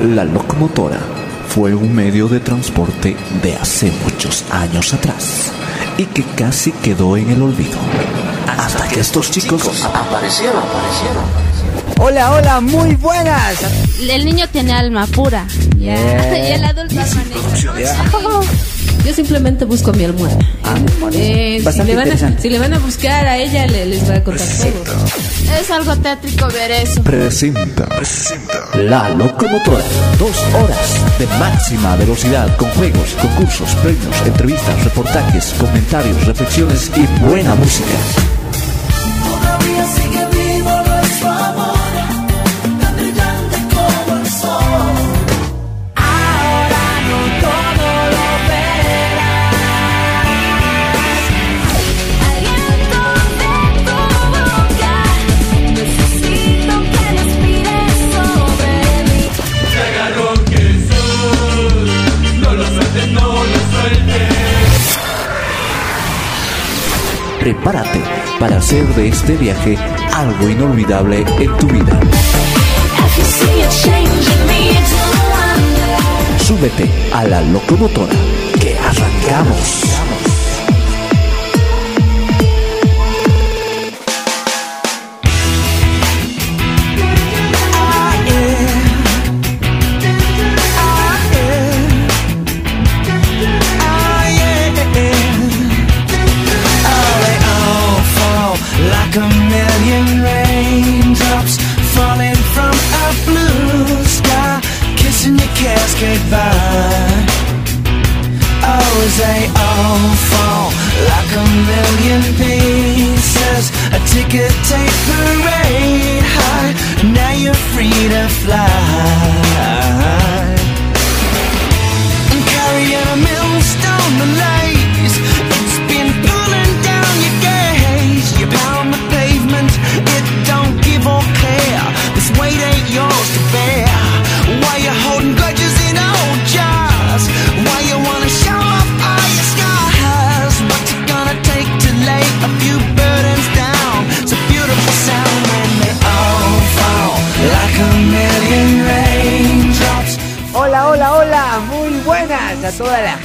La locomotora fue un medio de transporte de hace muchos años atrás y que casi quedó en el olvido. Hasta que estos chicos aparecieron, aparecieron. Hola, hola, muy buenas. El niño tiene alma pura. Y el adulto maneja. Yo simplemente busco mi almohada. Ah, Eh, si, le van a, si le van a buscar a ella, le- les va a contar todo. Es algo tétrico ver eso. Presenta, La Locomotora. Dos horas de máxima velocidad con juegos, concursos, premios, entrevistas, reportajes, comentarios, reflexiones y buena música. Prepárate para hacer de este viaje algo inolvidable en tu vida. Súbete a la locomotora que arrancamos.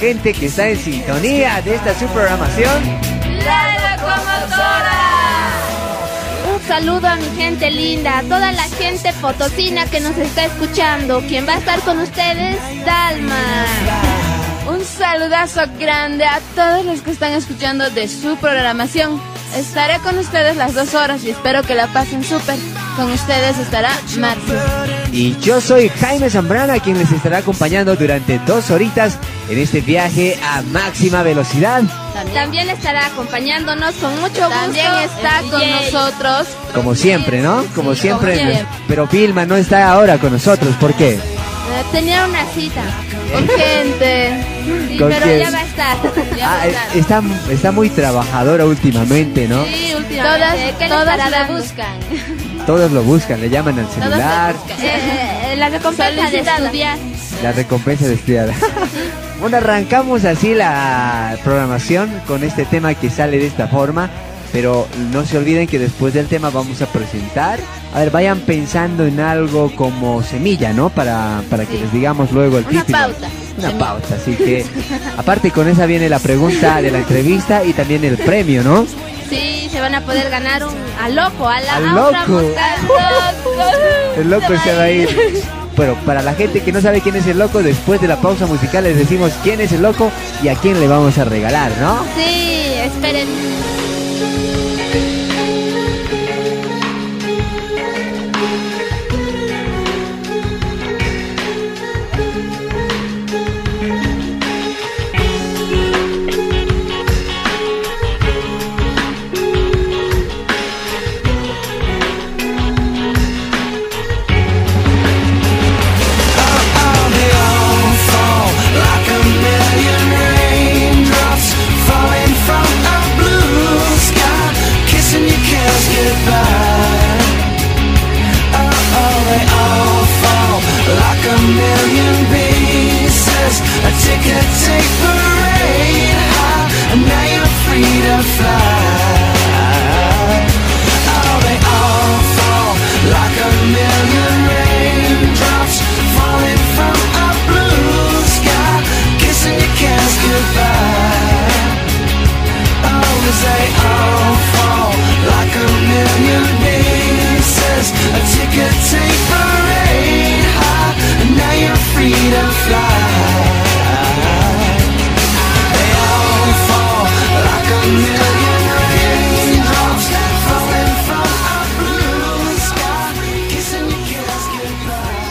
Gente que está en sintonía de esta su programación. ¡La locomotora! Un saludo a mi gente linda, a toda la gente potosina que nos está escuchando. Quien va a estar con ustedes, Dalma. Un saludazo grande a todos los que están escuchando de su programación. Estaré con ustedes las dos horas y espero que la pasen súper. Con ustedes estará Marcia. Y yo soy Jaime Zambrana, quien les estará acompañando durante dos horitas en este viaje a máxima velocidad. También estará acompañándonos con mucho gusto. También está con DJ. nosotros. Como siempre, ¿no? Como Sí, siempre. como siempre. Pero Vilma no está ahora con nosotros, ¿por qué? Eh, Tenía una cita. Con gente. Sí, ¿Con pero quién? ya va a estar. Ya va Ah, a eh, estar. está, está muy trabajadora últimamente, ¿no? Sí, últimamente. Todas- ¿Qué todas la buscan. Todos lo buscan, le llaman al celular, Eh, eh, la recompensa de estudiar. la recompensa de estudiar. Bueno, arrancamos así la programación con este tema que sale de esta forma. Pero no se olviden que después del tema vamos a presentar. A ver, vayan pensando en algo como semilla, ¿no? Para, para que Sí. les digamos luego el Una título. pauta. Una Semilla. pauta, así que aparte con esa viene la pregunta de la entrevista y también el premio, ¿no? Sí, se van a poder ganar un a loco, a la Al loco. al loco. El loco se va a ir. Pero para la gente que no sabe quién es el loco, después de la pausa musical les decimos quién es el loco y a quién le vamos a regalar, ¿no? Sí, esperen. million pieces. A ticket tape parade high And now you're free to fly. Oh, they all fall like a million raindrops Falling from a blue sky Kissing your cast goodbye? Oh, as they all fall like a million pieces? A ticket tape parade free to fly. They all fall like a million raindrops falling from a blue sky, kissing your goodbye.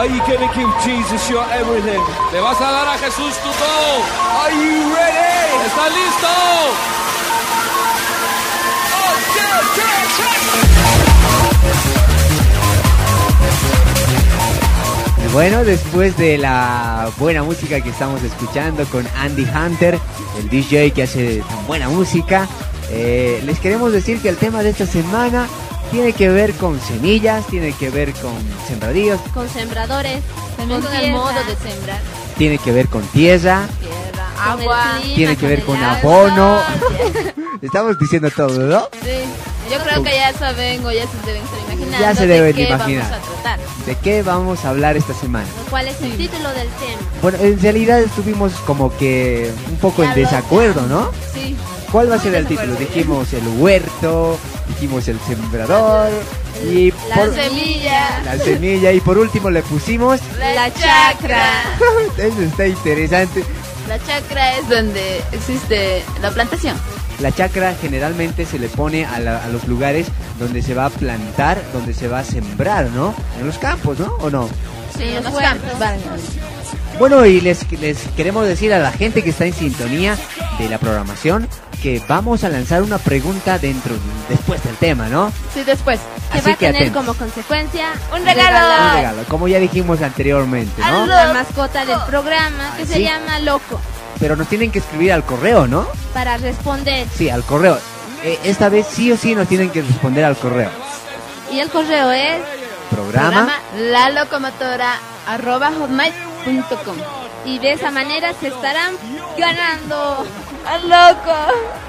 Are you gonna give Jesus your everything? ¿Le vas a dar a Jesús tu todo? Are you ready? ¿Estás listo? Bueno, después de la buena música que estamos escuchando con Andy Hunter, el DJ que hace tan buena música, eh, les queremos decir que el tema de esta semana tiene que ver con semillas, tiene que ver con sembradíos, Con sembradores. También con el modo de sembrar. tiene que ver con tierra, Tierra, agua. clima, tiene que ver con abono. Estamos diciendo todo, ¿no? Sí. Yo creo que ya saben o ya se deben estar imaginando Ya se de deben qué imaginar. vamos a tratar. ¿De qué vamos a hablar esta semana? ¿Cuál es el título del tema? Bueno, en realidad estuvimos como que un poco en Ya desacuerdo, ¿no? Sí. ¿Cuál va a ser el título? Dijimos el huerto, dijimos el sembrador y La por- semilla. la semilla y por último le pusimos La chacra. eso está interesante. La chacra es donde existe la plantación. La chacra generalmente se le pone a, la- a los lugares donde se va a plantar, donde se va a sembrar, ¿no? En los campos, ¿no? ¿O no? Sí, En los campos. Vale. Bueno, y les, les queremos decir a la gente que está en sintonía de la programación que vamos a lanzar una pregunta dentro, después del tema, ¿no? Sí, después. Que Así va a tener atentos. como consecuencia Un regalo. Un regalo, como ya dijimos anteriormente, ¿no? la mascota del programa que se llama Loco Pero nos tienen que escribir al correo, ¿no? para responder. Sí, al correo. Eh, esta vez sí o sí nos tienen que responder al correo. Y el correo es Programa. Programa la locomotora arroba y de esa manera se estarán ganando. ¡Al loco!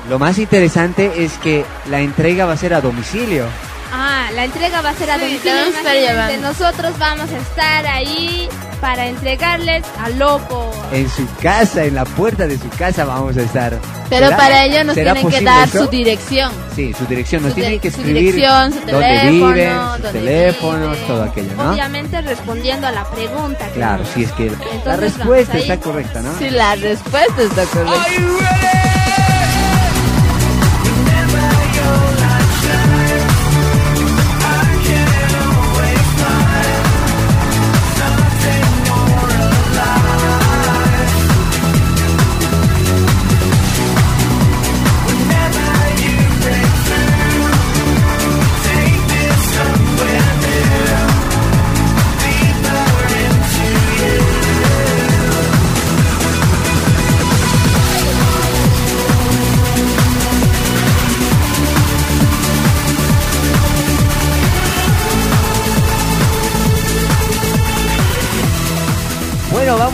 Lo más interesante es que la entrega va a ser a domicilio. Ah, la entrega va a ser a Sí, domicilio. te vamos a estar imagínense, llevando. Nosotros vamos a estar ahí para entregarles al loco. En su casa, en la puerta de su casa vamos a estar. Pero ¿Será- para ello nos tienen que dar eso? su dirección. Sí, su dirección. Nos Su tienen que su escribir dirección, su dónde teléfono, viven, sus dónde teléfonos, vive. todo aquello, ¿no? Obviamente respondiendo a la pregunta. que Claro, nos- si es que la respuesta está correcta, ¿no? Si la respuesta está correcta.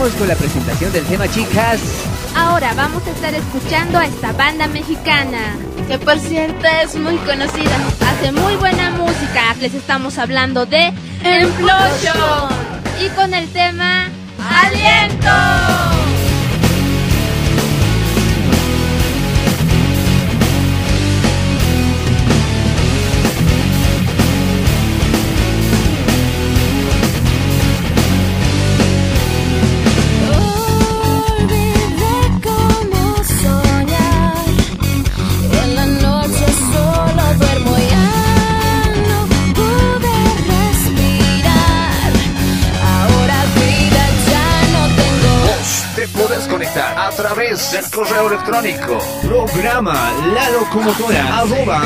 Con la presentación del tema, chicas. Ahora vamos a estar escuchando a esta banda mexicana. Que por cierto es muy conocida. Hace muy buena música. Les estamos hablando de Implosion. Y con el tema Aliento. Través correo electrónico. Programa la locomotora arroba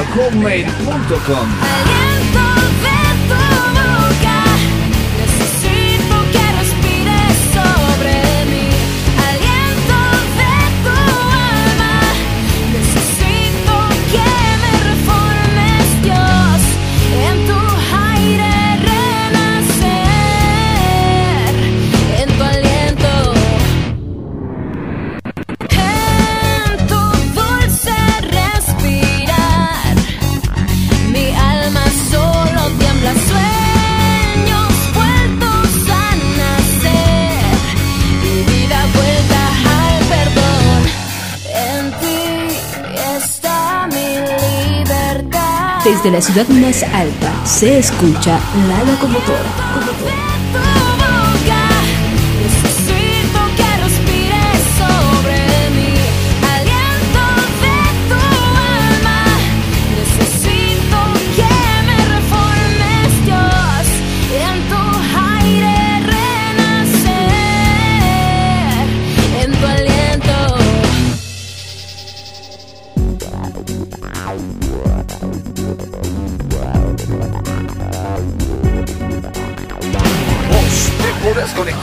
Desde la ciudad más alta se escucha la locomotora.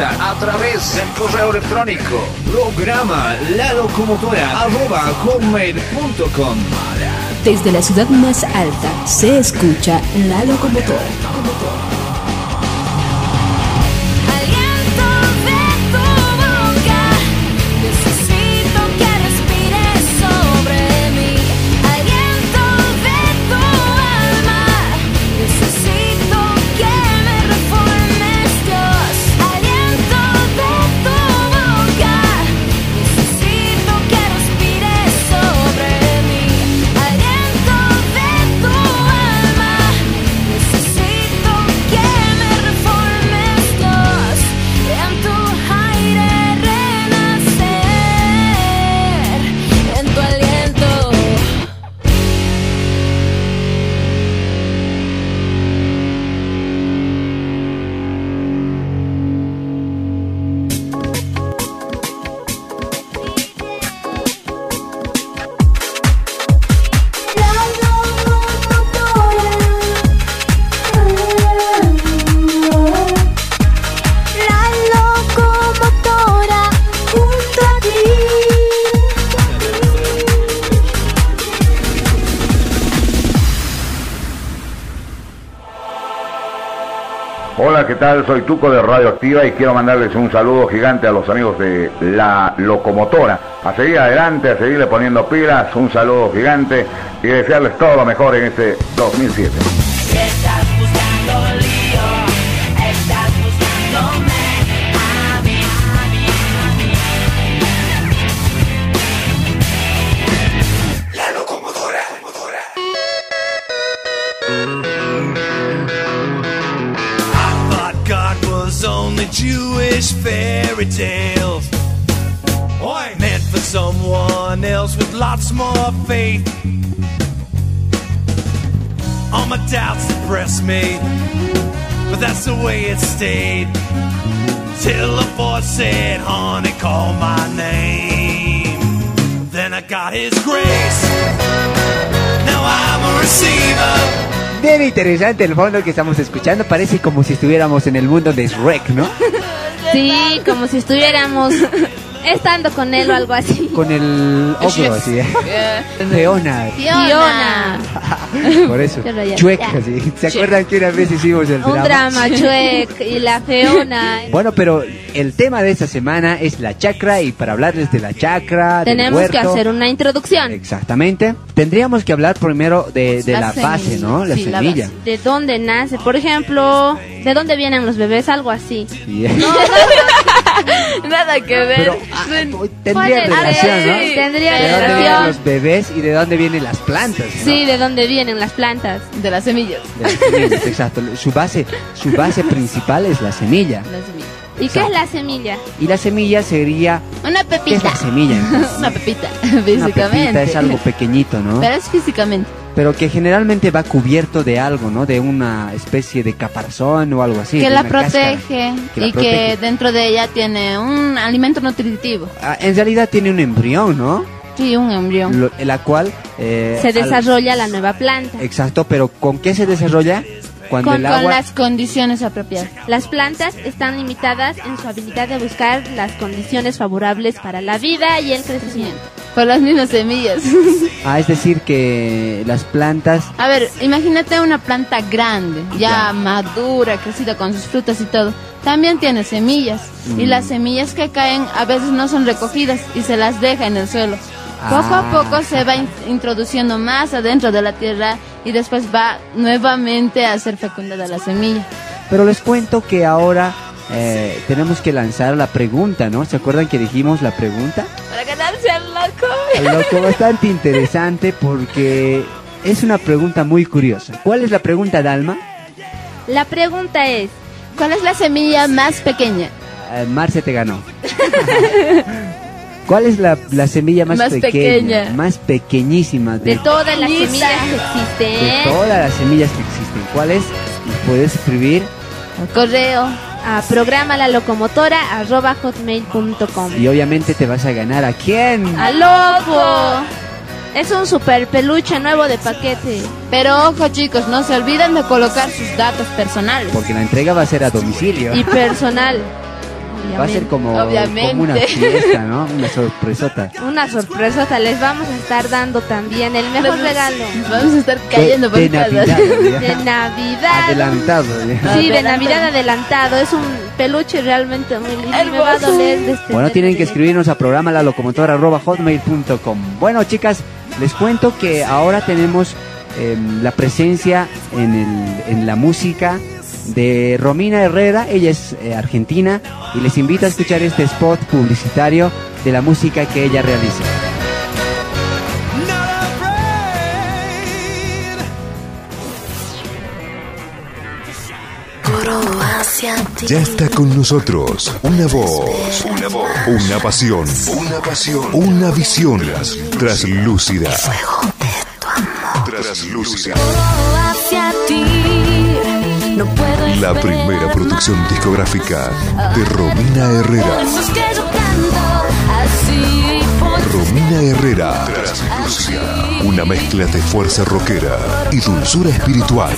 A través del correo electrónico programa la locomotora arroba hotmail.com Desde la ciudad más alta se escucha la locomotora. Soy Tuco de Radio Activa y quiero mandarles un saludo gigante a los amigos de La Locomotora. A seguir adelante, a seguirle poniendo pilas, un saludo gigante y desearles todo lo mejor en este 2007. Depress me, but that's the way it stayed. Till the voice said, honey, call my name. Then I got his grace. Now I'm a receiver. Bien interesante el fondo que estamos escuchando. Parece como si estuviéramos en el mundo de Shrek, ¿no? Sí, como si estuviéramos estando con él o algo así. Con el ogro así. ¿eh? Leona. Fiona. Por eso. Qué rayado. Chuec, Ya. así. ¿Se acuerdan que una vez hicimos el Un drama? drama, Chuec y la Feona. Bueno, pero el tema de esta semana es la chacra y para hablarles de la chacra, del Tenemos que hacer una introducción. Exactamente. Tendríamos que hablar primero de, de la, La base, semilla. ¿no? La Sí, la semilla. ¿De dónde nace? Por ejemplo, ¿de dónde vienen los bebés? Algo así. Sí. Nada que ver. Pero ah, tendría Puede relación, ¿no? sí, Tendría ¿De dónde vienen relación. los bebés y de dónde vienen las plantas? ¿no? Sí, ¿de dónde vienen las plantas? De las semillas. De las semillas, exacto. Su base, su base principal es la semilla. Las semillas. ¿Y qué es la semilla? Y la semilla sería Una ¿qué es pepita. la semilla? Una pepita, Una físicamente. pepita es algo pequeñito, ¿no? Pero es físicamente. Pero que generalmente va cubierto de algo, ¿no? De una especie de caparazón o algo así. que la una protege Que la y protege. que dentro de ella tiene un alimento nutritivo. Ah, en realidad tiene un embrión, ¿no? Sí, un embrión. Lo- la cual... eh, Se al- desarrolla la nueva planta. Exacto, pero ¿con qué se desarrolla? Cuando Con, el con agua... las condiciones apropiadas. Las plantas están limitadas en su habilidad de buscar las condiciones favorables para la vida y el crecimiento. Por las mismas semillas. Ah, es decir que las plantas... A ver, imagínate una planta grande, ya, Ya. madura, crecida con sus frutas y todo. También tiene semillas. Y Mm. las semillas que caen a veces no son recogidas y se las deja en el suelo. Poco Ah. a poco se va in- introduciendo más adentro de la tierra y después va nuevamente a ser fecundada la semilla. Pero les cuento que ahora eh, tenemos que lanzar la pregunta, ¿no? ¿Se acuerdan que dijimos la pregunta? Para ganarse al loco. Loco, bastante interesante porque es una pregunta muy curiosa. ¿Cuál es la pregunta, Dalma? La pregunta es, ¿Cuál es la semilla más pequeña? Eh, Marce te ganó. ¿Cuál es la, la semilla más, Más pequeña. Más pequeñísima de de, todas las semillas que de existen, todas las semillas que existen? ¿Cuál es? Puedes escribir Al correo. a programa la locomotora arroba hotmail.com. y obviamente te vas a ganar a quién. ¡A loco! Es un super peluche nuevo de paquete. Pero ojo chicos, no se olviden de colocar sus datos personales. Porque la entrega va a ser a domicilio. Y personal. Va a ser como, como una fiesta, ¿no? Una sorpresota. Una sorpresota, les vamos a estar dando también el mejor regalo. Vamos a estar cayendo de, de por Navidad. ¿ya? De Navidad. Adelantado. ¿ya? Sí, de. Navidad adelantado. Es un peluche realmente muy lindo. Me va a doler de este Bueno, tienen que escribirnos a programa la locomotora arroba hotmail.com. Bueno, chicas, les cuento que ahora tenemos em, la presencia en, el- en la música de Romina Herrera. Ella es eh, argentina y les invito a escuchar este spot publicitario de la música que ella realiza. Ya está con nosotros una voz, una voz, una pasión, una pasión, una visión traslúcida. Traslúcida. No puedo La primera producción discográfica de Romina Herrera. Romina Herrera. Una mezcla de fuerza rockera y dulzura espiritual.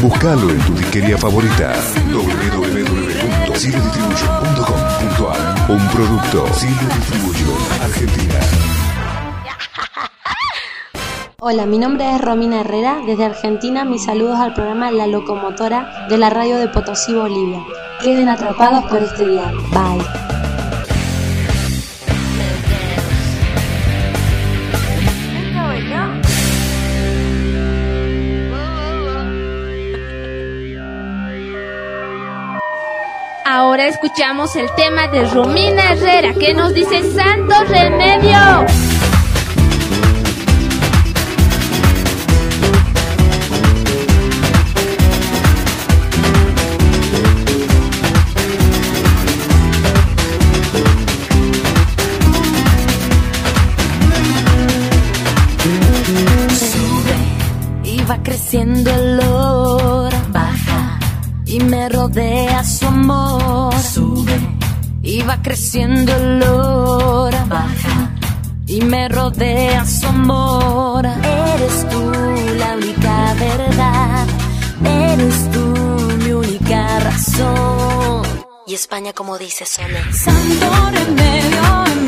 Búscalo en tu disquería favorita. www.silodistribution.com.ar Un producto Silo Distribution Argentina. Hola, mi nombre es Romina Herrera. Desde Argentina, mis saludos al programa La Locomotora de la radio de Potosí, Bolivia. Queden atrapados por este día. Bye. Ahora escuchamos el tema de Romina Herrera que nos dice Santo Remedio. Creciendo el olor. Baja y me rodea su. Eres tú la única verdad. Eres tú mi única razón. Y España como dice Sole. Santo remedio en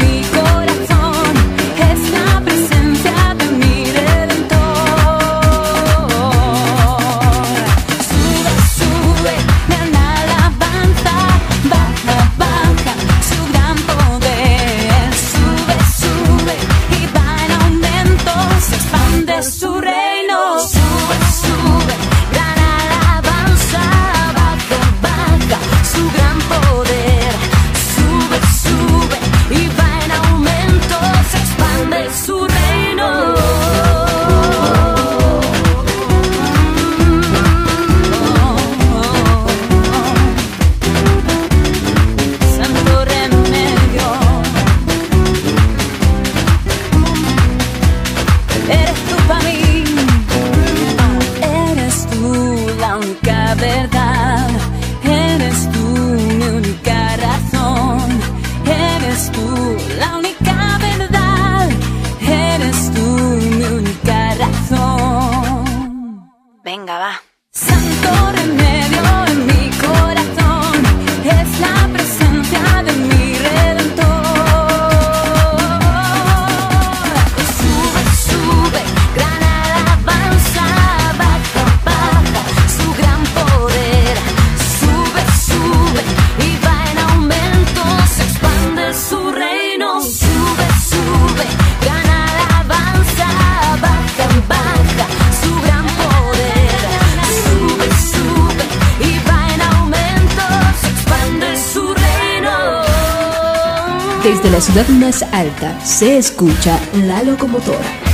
ciudad más alta se escucha la locomotora.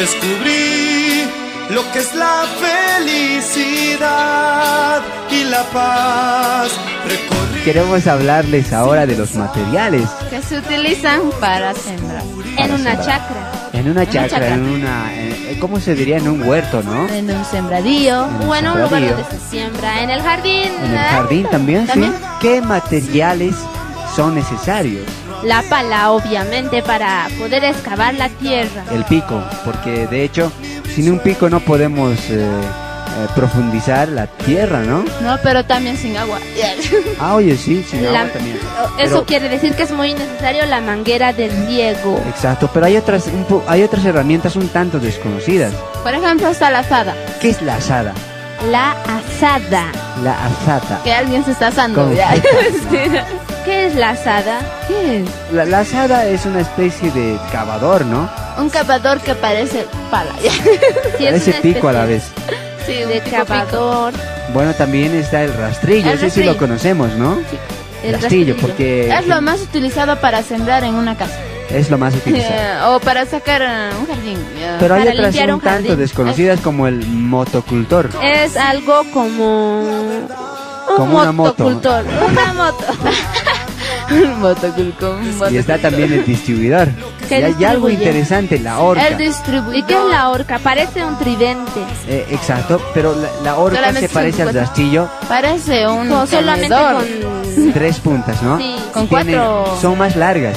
Descubrí lo que es la felicidad y la paz. Recorrí Queremos hablarles ahora de los materiales Que se utilizan para sembrar. En una sembrar. chacra. en una chacra, en una, eh, ¿cómo se diría? En un huerto, ¿no? En un sembradío. En O en un lugar donde se siembra. En el jardín. En el jardín también, También. ¿sí? ¿Qué materiales son necesarios? La pala, obviamente, para poder excavar la tierra. El pico, porque de hecho, sin un pico no podemos eh, eh, profundizar la tierra, ¿no? No, pero también sin agua. Ah, oye, sí, sin La- agua también. Eso Pero- quiere decir que es muy necesario la manguera del riego. Exacto, pero hay otras, un po- hay otras herramientas un tanto desconocidas. Por ejemplo, está la azada. ¿Qué es la asada? La asada. La asada. Que alguien se está asando. Ya. ¿Qué es la asada? ¿Qué es? La, la asada es una especie de cavador, ¿no? Un cavador que parece pala. Sí, Parece pico a la vez. Sí, un De tipo pico. cavador. Bueno, también está el rastrillo, El ese sí lo conocemos, ¿no? El rastrillo, rastrillo. porque Es lo más utilizado para sembrar en una casa. Es lo más utilizado. Eh, o para sacar eh, un jardín. ya. Pero hay otras un tanto desconocidas como el motocultor. Es algo como... Un Como una moto. motocultor. Una moto. un motoculco, un Y motocultor. está también el distribuidor. Que Y hay algo interesante, la horca. El distribuidor. ¿Y qué es la horca? Parece un tridente. Eh, exacto, pero la, la horca Solamente se parece al cuatro. rastrillo, Parece un Con- solamente con tres puntas, ¿no? Sí, con Tiene- cuatro- Son más largas.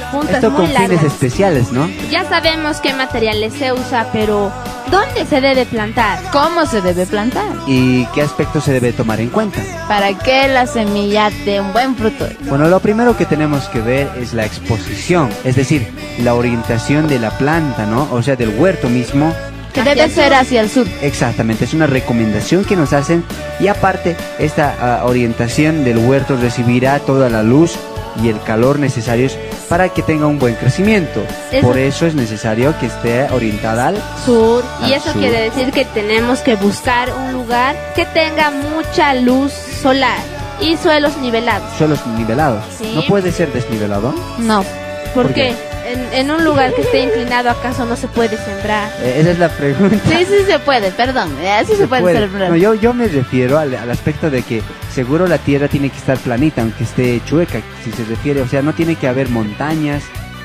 Puntas Esto muy con fines largas. especiales, ¿no? Ya sabemos qué materiales se usa, pero ¿dónde se debe plantar? ¿Cómo se debe plantar? ¿Y qué aspectos se debe tomar en cuenta? Para que la semilla dé un buen fruto. Bueno, lo primero que tenemos que ver es la exposición, es decir, la orientación de la planta, ¿no? O sea, del huerto mismo. Que debe ser hacia el sur. Exactamente, es una recomendación que nos hacen y aparte esta ah, orientación del huerto recibirá toda la luz y el calor necesarios para que tenga un buen crecimiento. Eso- Por eso es necesario que esté orientada al Sur. Al Y eso sur. quiere decir que tenemos que buscar un lugar que tenga mucha luz solar y suelos nivelados. suelos nivelados. Sí. ¿No puede ser desnivelado? No. ¿Por, ¿Por qué? En, en un lugar que esté inclinado, ¿acaso no se puede sembrar? Eh, esa es la pregunta. Sí, sí se puede, perdón. eh, Sí se, puede, puede. sembrar. No, yo, yo me refiero al, al aspecto de que seguro la tierra tiene que estar planita, aunque esté chueca, si se refiere. O sea, no tiene que haber montañas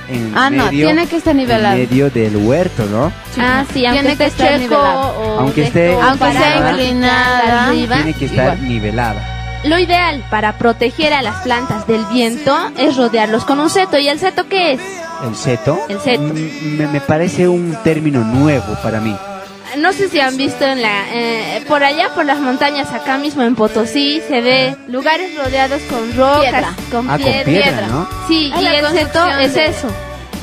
en Ah, no, medio, tiene que estar en nivelado. medio del huerto, ¿no? Ah, sí, aunque Tiene que esté estar chueco nivelado. o Aunque esté- Aunque sea inclinada, arriba. Tiene que estar igual. nivelada. Lo ideal para proteger a las plantas del viento es rodearlos con un seto. ¿Y el seto qué es? ¿El seto? El seto. Mm, Me, me parece un término nuevo para mí. No sé si han visto en la eh, por allá por las montañas acá mismo en Potosí se ve lugares rodeados con rocas, Piedra. con Ah, con piedra. piedra, ¿no? Sí, Es y el seto es de- eso,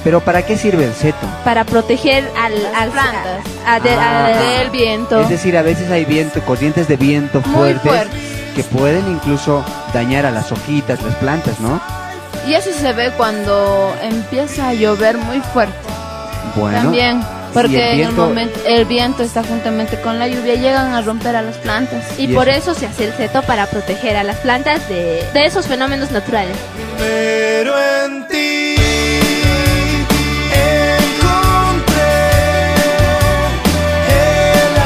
Pero ¿para qué sirve el seto? para proteger al, al plantas. a- de- a- Ah. Del viento. Es decir, a veces hay viento, corrientes de viento fuertes. que pueden incluso dañar a las hojitas, las plantas, ¿no? Y eso se ve cuando empieza a llover muy fuerte. Bueno. También. Porque el en el viento- momento el viento está juntamente con la lluvia llegan a romper a las plantas. y, Y por eso. eso se hace el seto para proteger a las plantas de, de esos fenómenos naturales. Pero en ti encontré el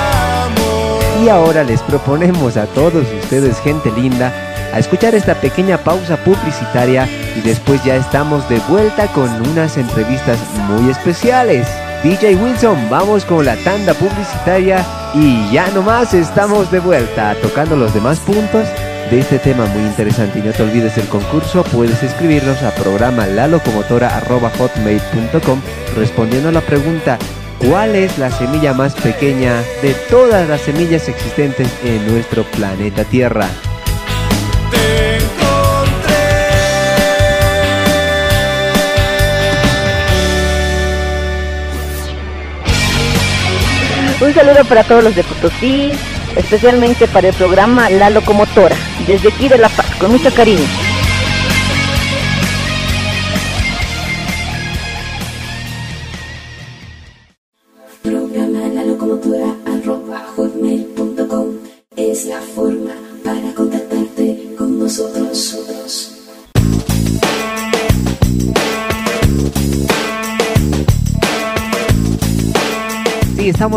amor. Y ahora les proponemos a todos ustedes, gente linda, a escuchar esta pequeña pausa publicitaria y después ya estamos de vuelta con unas entrevistas muy especiales. DJ Wilson, vamos con la tanda publicitaria y ya nomás estamos de vuelta tocando los demás puntos de este tema muy interesante. Y no te olvides del concurso, puedes escribirnos a programa lalocomotora.hotmail.com respondiendo a la pregunta ¿Cuál es la semilla más pequeña de todas las semillas existentes en nuestro planeta Tierra? Un saludo para todos los de Potosí, especialmente para el programa La Locomotora, desde aquí de La Paz, con mucho cariño.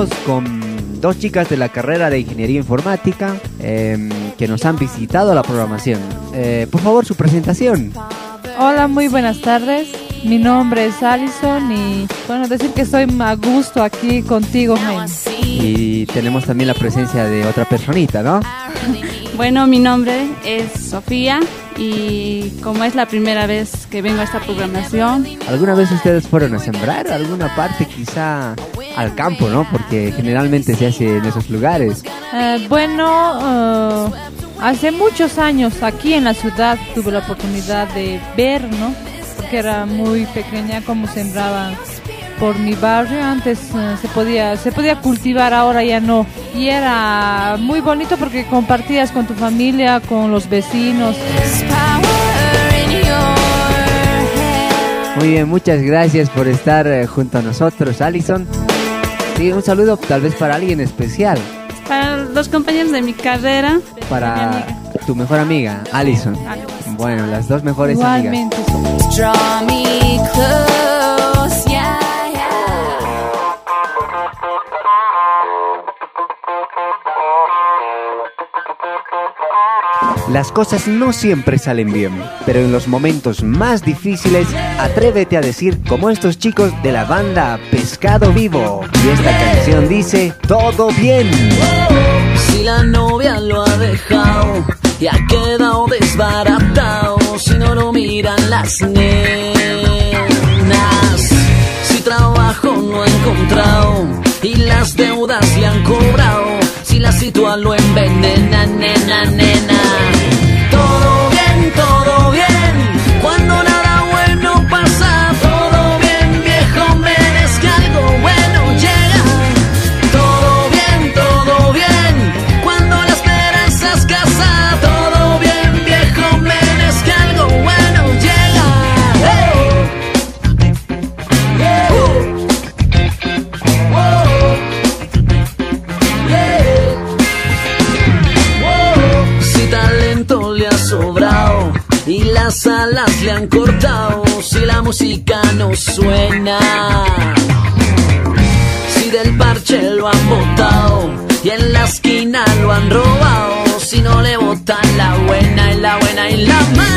Estamos con dos chicas de la carrera de Ingeniería Informática em, que nos han visitado la programación. Eh, por favor, su presentación. Hola, muy buenas tardes. Mi nombre es Alison y bueno, decir que estoy a gusto aquí contigo, Jaime. Y tenemos también la presencia de otra personita, ¿no? Bueno, mi nombre es Sofía y como es la primera vez que vengo a esta programación, ¿Alguna vez ustedes fueron a sembrar alguna parte quizá al campo, ¿no? Porque generalmente se hace en esos lugares. Eh, bueno, eh, hace muchos años aquí en la ciudad tuve la oportunidad de ver, ¿no? Porque era muy pequeña como sembraban por mi barrio. Antes eh, se podía se podía cultivar, ahora ya no. Y era muy bonito porque compartías con tu familia, con los vecinos. Muy bien, muchas gracias por estar junto a nosotros, Alison. Sí, un saludo tal vez para alguien especial, para los compañeros de mi carrera, para tu mejor amiga, Alison. Bueno, las dos mejores amigas. Igualmente. Draw Las cosas no siempre salen bien, pero en los momentos más difíciles, atrévete a decir como estos chicos de la banda Pescado Vivo. Y esta canción dice, todo bien. Si la novia lo ha dejado y ha quedado desbaratado, si no lo miran las nenas, si trabajo no ha encontrado y las deudas le han cobrado, si la situación lo envenena, nena, nena. Si la música no suena, si del parche lo han botado y en la esquina lo han robado, si no le botan la buena y la buena y la mala,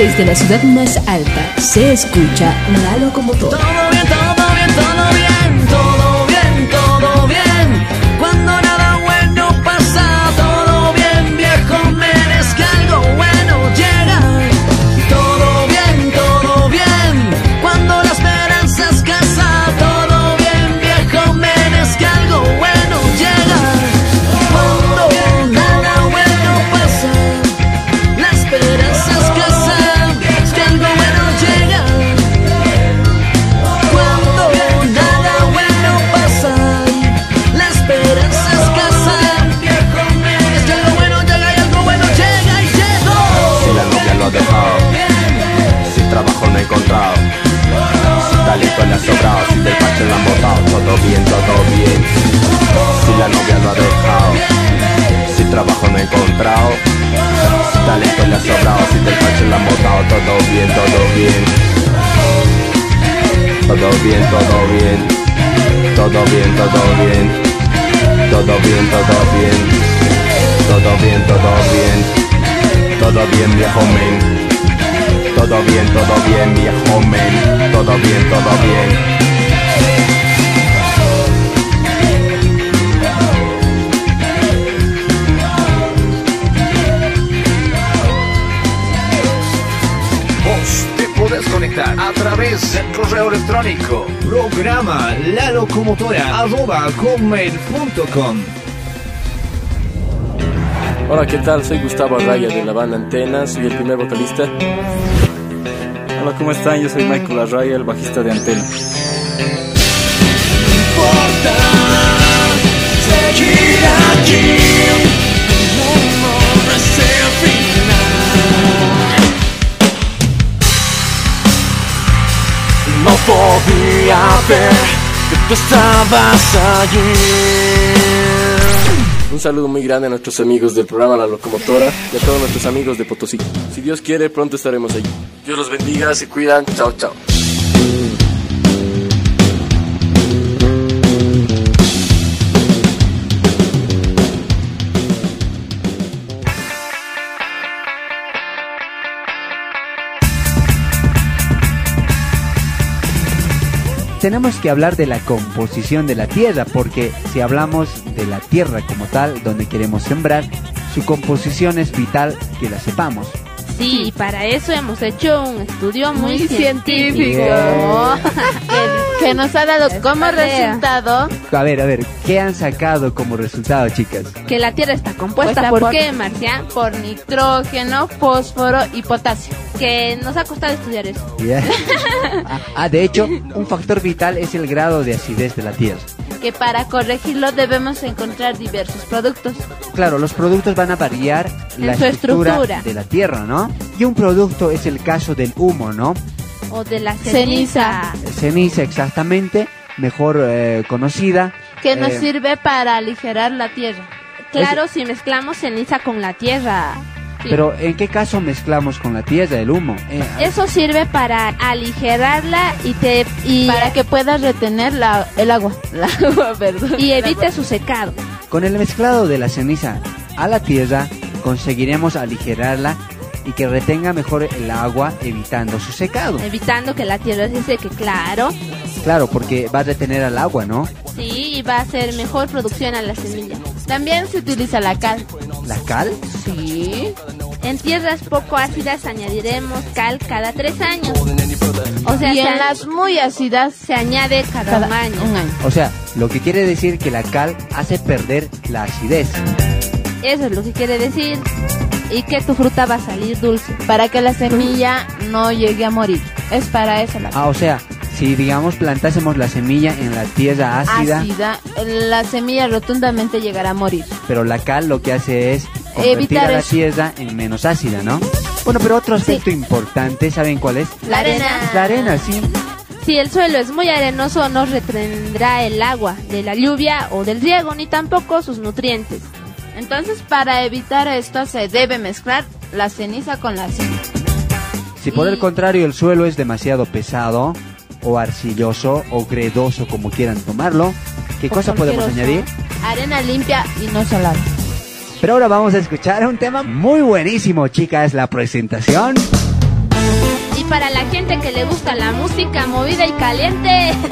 Desde la ciudad más alta se escucha la locomotora. Todo me he encontrado. Tales que le sobrado, si del parche la Todo bien, todo bien. Todo bien, todo bien. Todo bien, todo bien. Todo bien, todo bien. Todo bien, todo bien. Todo bien, viejo men. Todo bien, todo bien, viejo men. Todo bien, todo bien. Correo electrónico programa la locomotora arroba hotmail.com Hola, ¿qué tal? Soy Gustavo Arraya de la banda Antena, soy el primer vocalista. Hola, ¿cómo están? Yo soy Michael Arraya, el bajista de Antena. Seguir aquí, podía ver que tú estabas allí. Un saludo muy grande a nuestros amigos del programa La Locomotora y a todos nuestros amigos de Potosí. Si Dios quiere, pronto estaremos allí. Dios los bendiga, se cuidan. Chao, chao. Tenemos que hablar de la composición de la tierra, porque si hablamos de la tierra como tal, donde queremos sembrar, su composición es vital que la sepamos. Sí, y para eso hemos hecho un estudio muy, Muy científico. científico. que, que nos ha dado como tarea. resultado A ver, a ver, ¿qué han sacado como resultado, chicas? Que la Tierra está compuesta, Puesta ¿por, por- qué, Marcia? por nitrógeno, fósforo y potasio. Que nos ha costado estudiar eso. Ya. Ah, de hecho, un factor vital es el grado de acidez de la tierra. Que para corregirlo debemos encontrar diversos productos. Claro, los productos van a variar En la su estructura, estructura. de la tierra, ¿no? Y un producto es el caso del humo, ¿no? O de la ceniza. Ceniza. Ceniza exactamente, mejor eh, conocida. Que nos Eh, sirve para aligerar la tierra. Claro, si mezclamos ceniza con la tierra. Sí. Pero ¿en qué caso mezclamos con la tierra el humo? Eh, Eso sirve para aligerarla y te y, Para que puedas retener la, el agua. La agua, perdón. y evite su secado. Con el mezclado de la ceniza a la tierra conseguiremos aligerarla y que retenga mejor el agua evitando su secado. Evitando que la tierra se seque, claro. Claro, porque va a retener al agua, ¿no? Sí, y va a hacer mejor producción a la semilla. También se utiliza la cal. ¿La cal? Sí. En tierras poco ácidas añadiremos cal cada tres años. O sea, y se, en las muy ácidas se añade cada, cada un año. un año. O sea, lo que quiere decir que la cal hace perder la acidez. Eso es lo que quiere decir. Y que tu fruta va a salir dulce. Para que la semilla no llegue a morir. Es para eso la Ah, o sea, si digamos plantásemos la semilla en la tierra ácida, ácida, la semilla rotundamente llegará a morir. pero la cal lo que hace es convertir Evitar a la eso. tierra en menos ácida, ¿no? Bueno, pero otro aspecto importante, ¿saben cuál es? La arena. La arena, sí. Si el suelo es muy arenoso, no retendrá el agua de la lluvia o del riego, ni tampoco sus nutrientes. Entonces, para evitar esto, se debe mezclar la ceniza con la arcilla. Si por el contrario el suelo es demasiado pesado, o arcilloso, o gredoso, como quieran tomarlo, ¿qué O cosa podemos añadir? Arena limpia y no salada. Pero ahora vamos a escuchar un tema muy buenísimo, chicas, la presentación. Y para la gente que le gusta la música movida y caliente,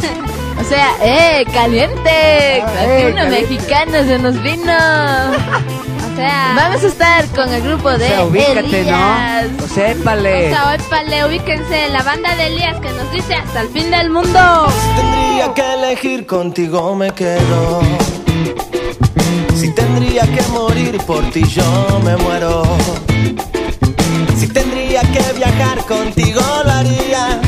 O sea, ¡eh! ¡Caliente! eh, Aquí una caliente. mexicana se nos vino. o sea, Vamos a estar con el grupo O de sea, ubícate, Elías. ¿no? O sea, épale. o sea, épale, ubíquense en la banda de Elías que nos dice hasta el fin del mundo. Tendría que elegir contigo me quedo. Si tendría que morir por ti yo me muero. Si tendría que viajar contigo lo haría.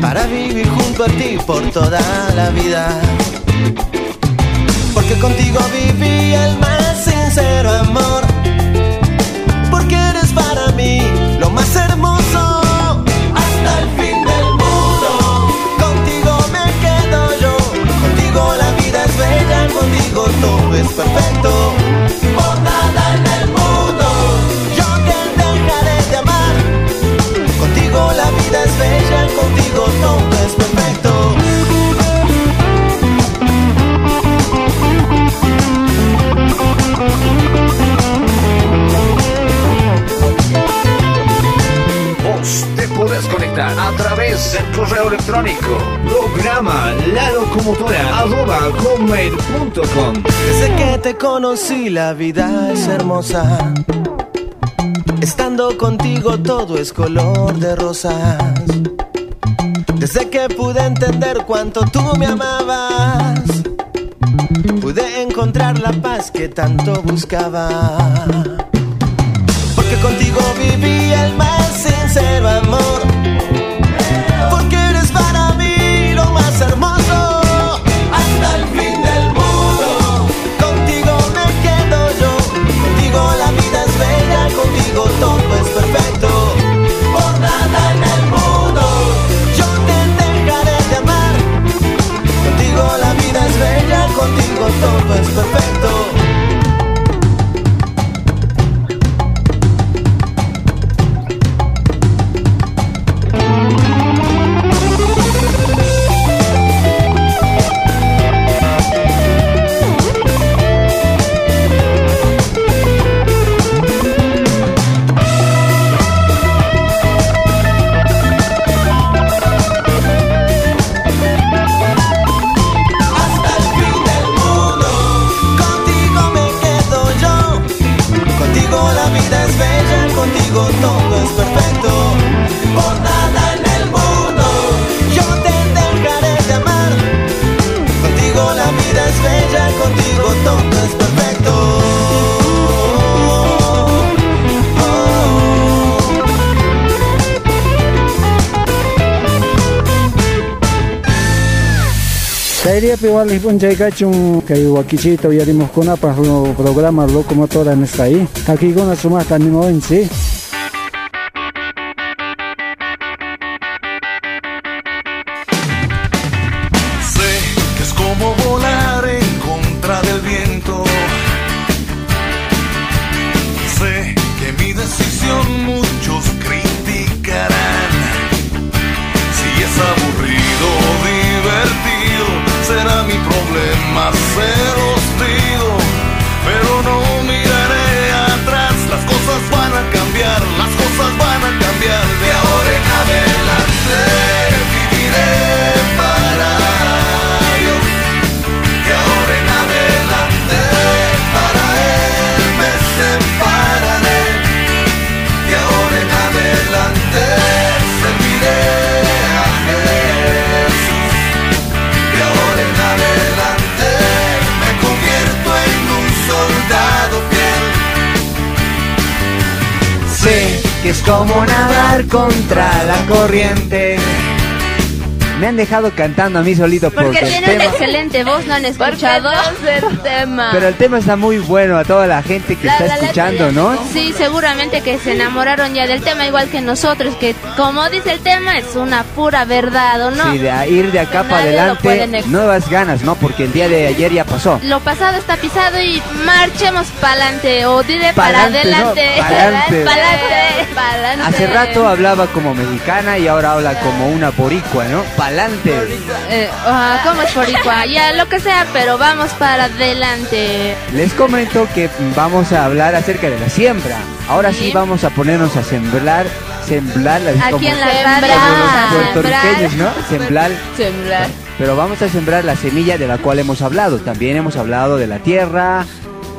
Para vivir junto a ti por toda la vida. Porque contigo viví el más sincero amor. Porque eres para mí lo más hermoso. Hasta el fin del mundo. Contigo me quedo yo. Contigo la vida es bella. Contigo todo es perfecto. Través del correo electrónico. Programa la locomotora arroba hotmail.com. Desde que te conocí la vida es hermosa. Estando contigo todo es color de rosas. Desde que pude entender cuánto tú me amabas, pude encontrar la paz que tanto buscaba. Porque contigo viví el más sincero amor. Kairia piwal ipun jaykachun kay wakichita uyarimos kunapa programa locomotora en esta ahí. Takiguna sumasta como nadar contra la corriente. Me han dejado cantando a mí solito porque, Porque el tiene una tema, excelente voz, ¿no han escuchado? el tema. pero el tema está muy bueno a toda la gente que está escuchando, ¿no? Sí, seguramente que se enamoraron ya del tema igual que nosotros, que como dice el tema es una pura verdad, ¿o no? Sí, de a- ir de acá para adelante, nuevas ganas, ¿no? Porque el día de ayer ya pasó. Lo pasado está pisado y marchemos pa'lante o diré para ¿no? adelante. Pa'lante. Pa'lante. Pa'lante. Hace rato hablaba como mexicana y ahora habla como una boricua, ¿no? Pa'lante. Eh, ah, ¿Cómo es boricua? Ya, lo que sea, pero vamos para adelante. Les comento que vamos a hablar acerca de la siembra. Ahora sí, vamos a ponernos a sembrar, sembrar, Aquí como, en la como radio. los puertorriqueños, ¿no? Sembrar. Sembrar. Pero vamos a sembrar la semilla de la cual hemos hablado. También hemos hablado de la tierra,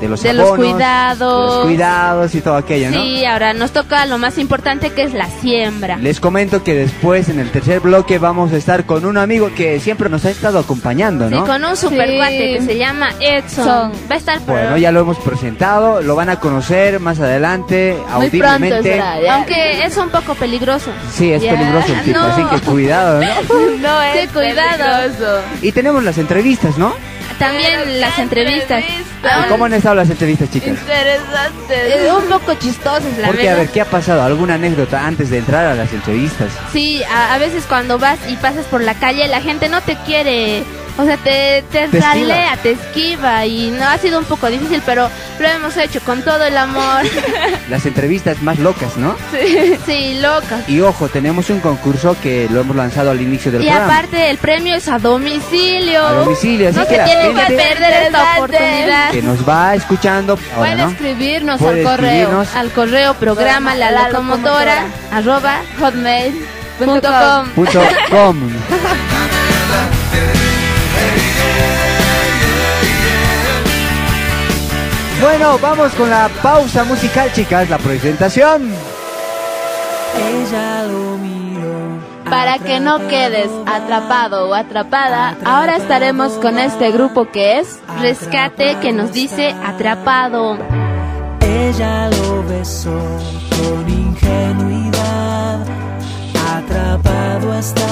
de los De los abonos, cuidados. de los cuidados y todo aquello, ¿no? Sí, ahora nos toca lo más importante que es la siembra. Les comento que después en el tercer bloque vamos a estar con un amigo que siempre nos ha estado acompañando, Sí, ¿no? con un super Sí. cuate que se llama Edson. Va a estar por Bueno, ya lo hemos presentado, lo van a conocer más adelante, muy pronto, audiblemente. será, ya. Aunque es un poco peligroso. Sí, es Ya. peligroso el tipo, No. así que cuidado, ¿no? No es sí, cuidado. Y tenemos las entrevistas, ¿no? También las entrevistas. ¿Y ¿Cómo han estado las entrevistas, chicas? Interesante. Eh, un poco chistosas, la Porque, a verdad. ver, ¿qué ha pasado? ¿Alguna anécdota antes de entrar a las entrevistas? Sí, a, a veces cuando vas y pasas por la calle, la gente no te quiere. O sea, te, te, Te esquiva. ralea, te esquiva y no ha sido un poco difícil, pero lo hemos hecho con todo el amor. Las entrevistas más locas, ¿no? sí, sí, loca. Y ojo, tenemos un concurso que lo hemos lanzado al inicio del Y programa. aparte el premio es a domicilio. A domicilio, así no que se tienen que perder esta oportunidad. Que nos va escuchando ahora, Puede ¿no? escribirnos al correo, escribirnos. al correo programa la, La locomotora, arroba hotmail Bueno, vamos con la pausa musical, chicas, la presentación. Ella lo miró. Para que no quedes atrapado o atrapada, ahora estaremos con este grupo que es Rescate que nos dice atrapado. Ella lo besó con ingenuidad. Atrapado está,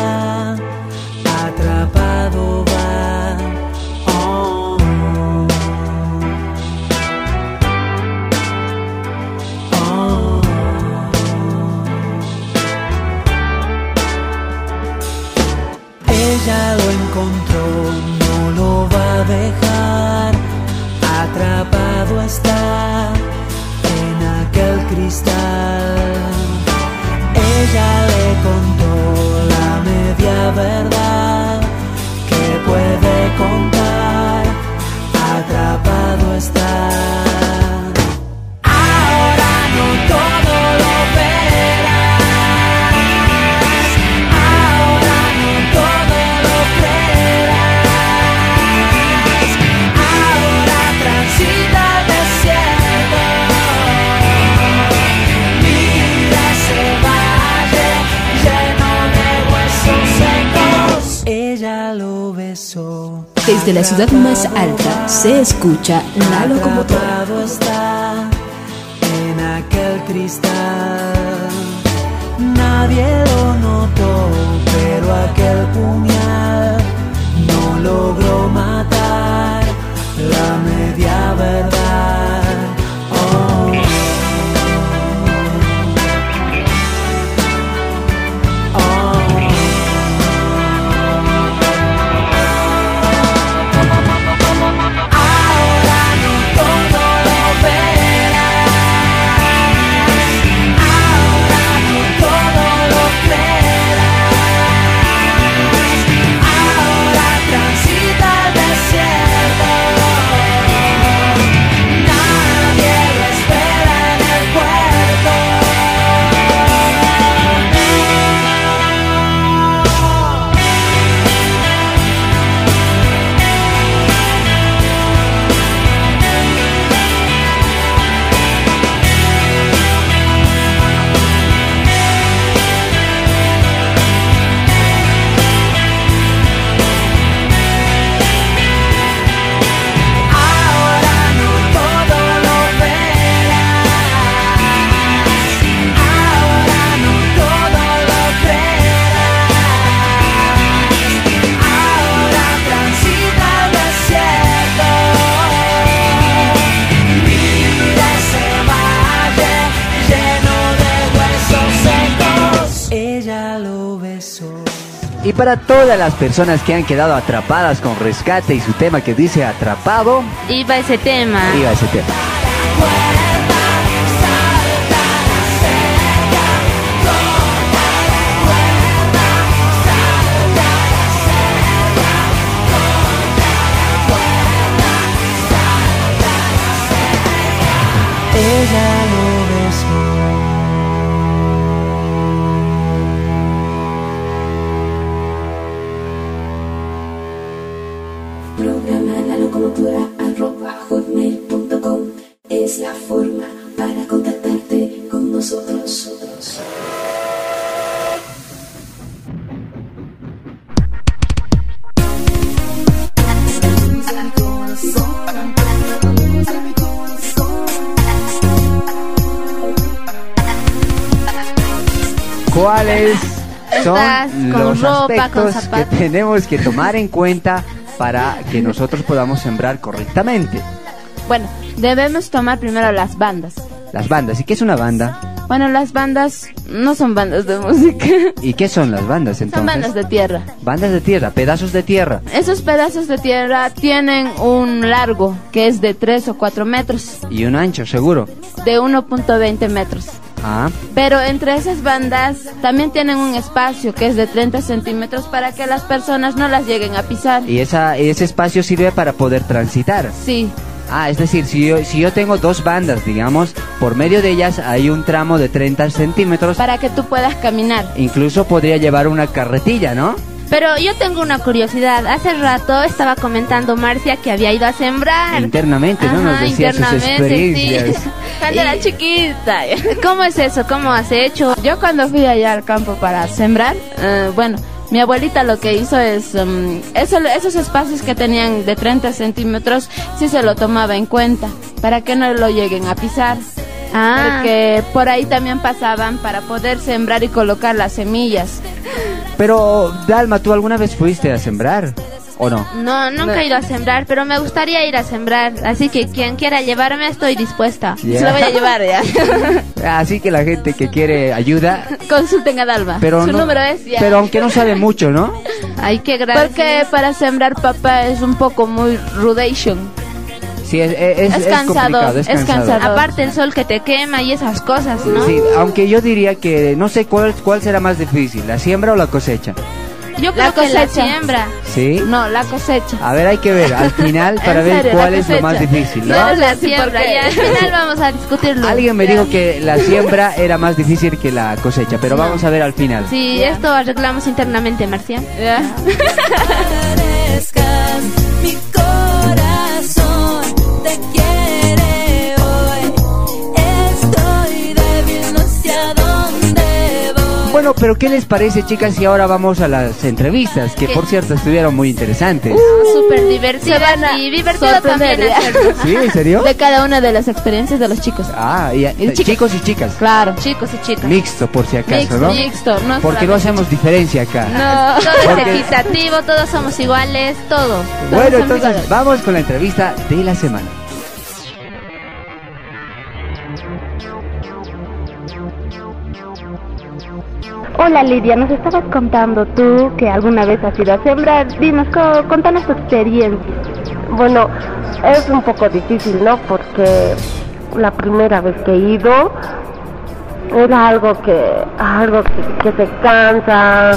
Desde la ciudad más alta se escucha la locomotora. Está en aquel cristal. Nadie lo notó, pero aquel puñal no logró matar la media verdad. Para todas las personas que han quedado atrapadas con rescate y su tema que dice atrapado, Iba ese tema. diga ese tema. ¿Cuáles son con los ropa, con aspectos que tenemos que tomar en cuenta para que nosotros podamos sembrar correctamente? Bueno, debemos tomar primero las bandas. Las bandas. ¿Y qué es una banda? Bueno, las bandas no son bandas de música, ¿Y qué son las bandas entonces? son bandas de tierra. Bandas de tierra, pedazos de tierra. Esos pedazos de tierra tienen un largo que es de 3 o 4 metros, Y un ancho, seguro. de 1.20 metros. Ah, Pero entre esas bandas también tienen un espacio que es de 30 centímetros para que las personas no las lleguen a pisar. y esa, ese espacio sirve para poder transitar. Sí, Ah, es decir, si yo, si yo tengo dos bandas, digamos, por medio de ellas hay un tramo de 30 centímetros. Para que tú puedas caminar. Incluso podría llevar una carretilla, ¿no? Pero yo tengo una curiosidad. Hace rato estaba comentando Marcia que había ido a sembrar. Internamente, ¿no? Nos decía sus internamente, sí. experiencias. Cuando era chiquita. ¿Cómo es eso? ¿Cómo has hecho? Yo cuando fui allá al campo para sembrar, eh, bueno, mi abuelita lo que hizo es, um, eso- esos espacios que tenían de 30 centímetros, sí se lo tomaba en cuenta, para que no lo lleguen a pisar. Ah. Porque por ahí también pasaban para poder sembrar y colocar las semillas. Pero, Dalma, ¿tú alguna vez fuiste a sembrar? ¿O no? No, nunca he ido a sembrar, pero me gustaría ir a sembrar. Así que quien quiera llevarme, estoy dispuesta. Ya. Se lo voy a llevar ya. Así que la gente que quiere ayuda, Consulten a Dalma. pero Su no- número es ya. Pero aunque no sabe mucho, ¿no? Ay, qué gracia. Porque para sembrar papa es un poco muy rudation. Sí, es, es, es- Es es cansado, complicado, es es cansado. cansado. Aparte el sol que te quema y esas cosas, ¿no? Sí, aunque yo diría que no sé cuál, cuál será más difícil, la siembra o la cosecha. Yo creo La que la siembra. ¿Sí? No, la cosecha. A ver, hay que ver al final para ver serio, cuál es lo más difícil, ¿no? No es la siembra, porque- ya al final vamos a discutirlo. Alguien me dijo que la siembra era más difícil que la cosecha, pero vamos a ver al final. Sí, esto arreglamos internamente, Marcia. Mi Bueno, pero ¿qué les parece, chicas, si ahora vamos a las entrevistas, que ¿Qué? por cierto estuvieron muy interesantes? Súper divertida Se van a y divertido también hacerlo. ¿Sí? ¿En serio? De cada una de las experiencias de los chicos. Ah, y, y chicas. chicos y chicas. Claro. Chicos y chicas. Mixto, por si acaso, Mixto, ¿no? mixto. No Porque no hacemos diferencia acá. No. Todo es equitativo, todos somos iguales, todo. Bueno, entonces iguales. vamos con la entrevista de la semana. Hola Lidia, nos estabas contando tú que alguna vez has ido a sembrar. Dinos, co- contanos tu experiencia. Bueno, es un poco difícil, ¿no? Porque la primera vez que he ido era algo que algo que, que te cansa.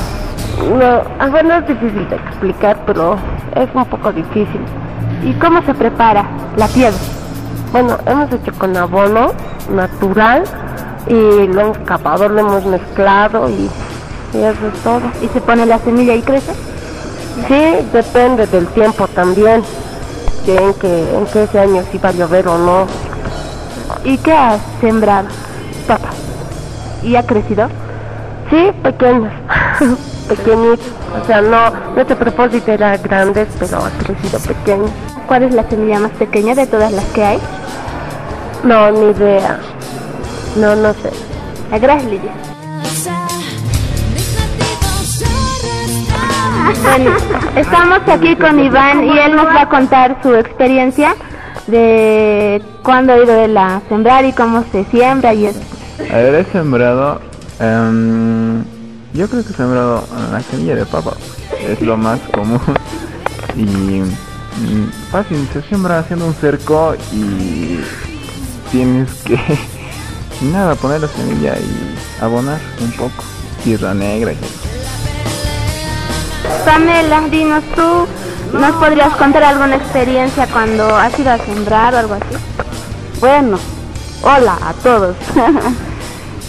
No, ah, bueno, es difícil de explicar, pero es un poco difícil. ¿Y cómo se prepara la piedra? Bueno, hemos hecho con abono natural y lo hemos capado, lo hemos mezclado y, y eso es todo. ¿Y se pone la semilla y crece? Sí, depende del tiempo también, que en que en que ese año si va a llover o no. ¿Y qué has sembrado? Papa. ¿Y ha crecido? Sí, pequeños, pequeñitos. O sea, no, nuestro propósito era grandes, pero ha crecido pequeño. ¿Cuál es la semilla más pequeña de todas las que hay? No, ni idea. No, no sé. Gracias, Lidia. Bueno, estamos aquí con Iván y él nos va a contar su experiencia de cuándo ha ido él a sembrar y cómo se siembra y eso. A ver, he sembrado. em, yo creo que he sembrado la semilla de papa. Es lo más común. Y. mm, fácil, se siembra haciendo un cerco y. Tienes que. Nada, poner la semilla y abonar un poco. Tierra negra. Pamela, dinos tú, ¿nos podrías contar alguna experiencia cuando has ido a sembrar o algo así? Bueno, hola a todos.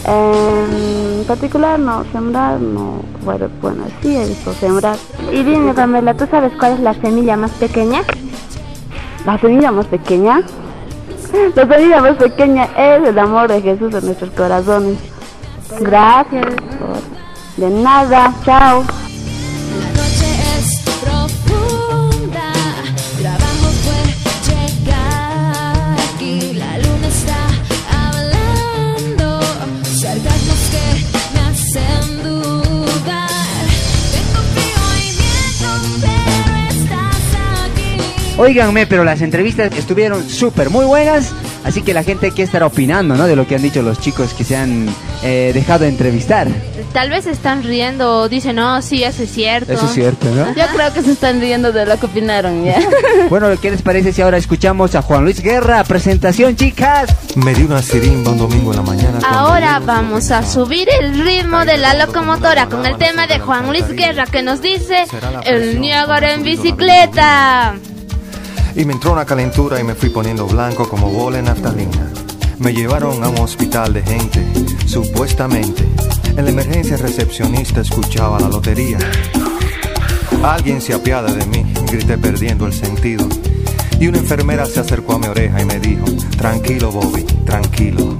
En particular no, sembrar no, bueno, bueno, sí he visto sembrar. Y dime Pamela, ¿tú sabes cuál es la semilla más pequeña? La semilla más pequeña. La semilla más pequeña es el amor de Jesús en nuestros corazones. Gracias. De nada, chao. Óiganme, pero las entrevistas estuvieron súper muy buenas, así que la gente que estará opinando, ¿no? De lo que han dicho los chicos que se han eh, dejado entrevistar. Tal vez están riendo o dicen, no, sí, eso es cierto. Eso es cierto, ¿no? Yo creo que se están riendo de lo que opinaron ya. Bueno, ¿qué les parece si ahora escuchamos a Juan Luis Guerra? Presentación, chicas. Me dio una sirimba un domingo en la mañana. Ahora vamos a subir el ritmo de la locomotora con el tema de Juan Luis Guerra que nos dice el Niágara en bicicleta. Y me entró una calentura y me fui poniendo blanco como bola en naftalina. Me llevaron a un hospital de gente, supuestamente. En la emergencia recepcionista escuchaba la lotería. Alguien se apiada de mí, grité perdiendo el sentido. Y una enfermera se acercó a mi oreja y me dijo, tranquilo Bobby, tranquilo.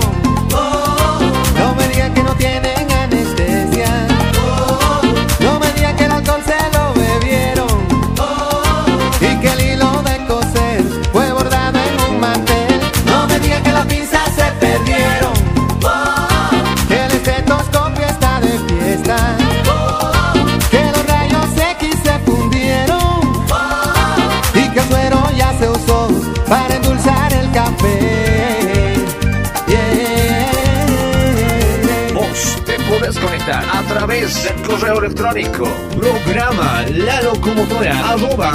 Electrónico. Programa la locomotora arroba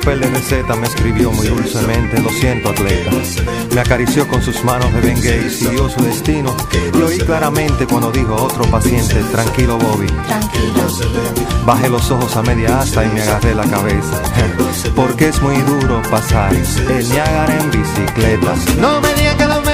papel de receta me escribió muy dulcemente, lo siento, atleta. Me acarició con sus manos de bengue y siguió su destino. Y oí claramente cuando dijo a otro paciente, tranquilo, Bobby. Bajé los ojos a media asta y me agarré la cabeza. Porque es muy duro pasar el Niágara en bicicleta. No me digan que los médicos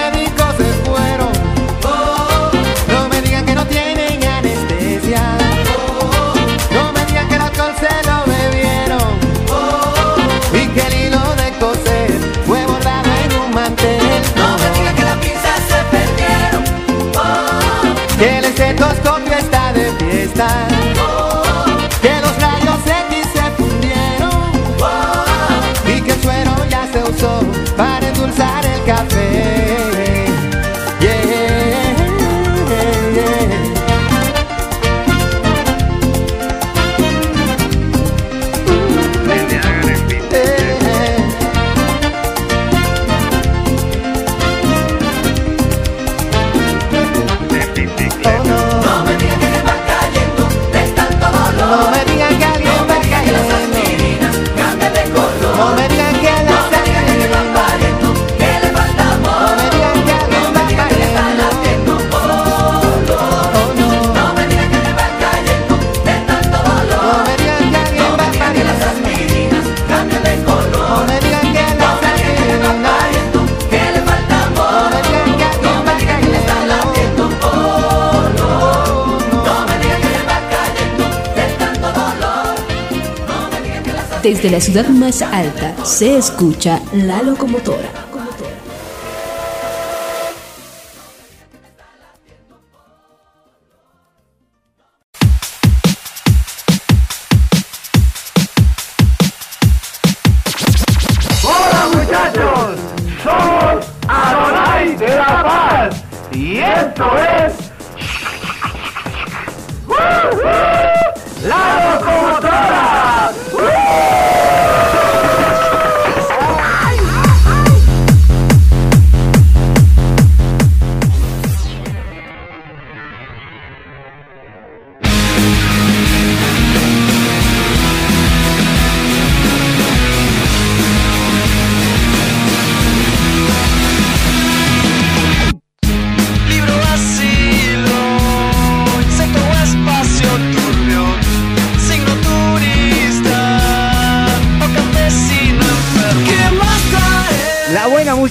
Desde la ciudad más alta se escucha la locomotora.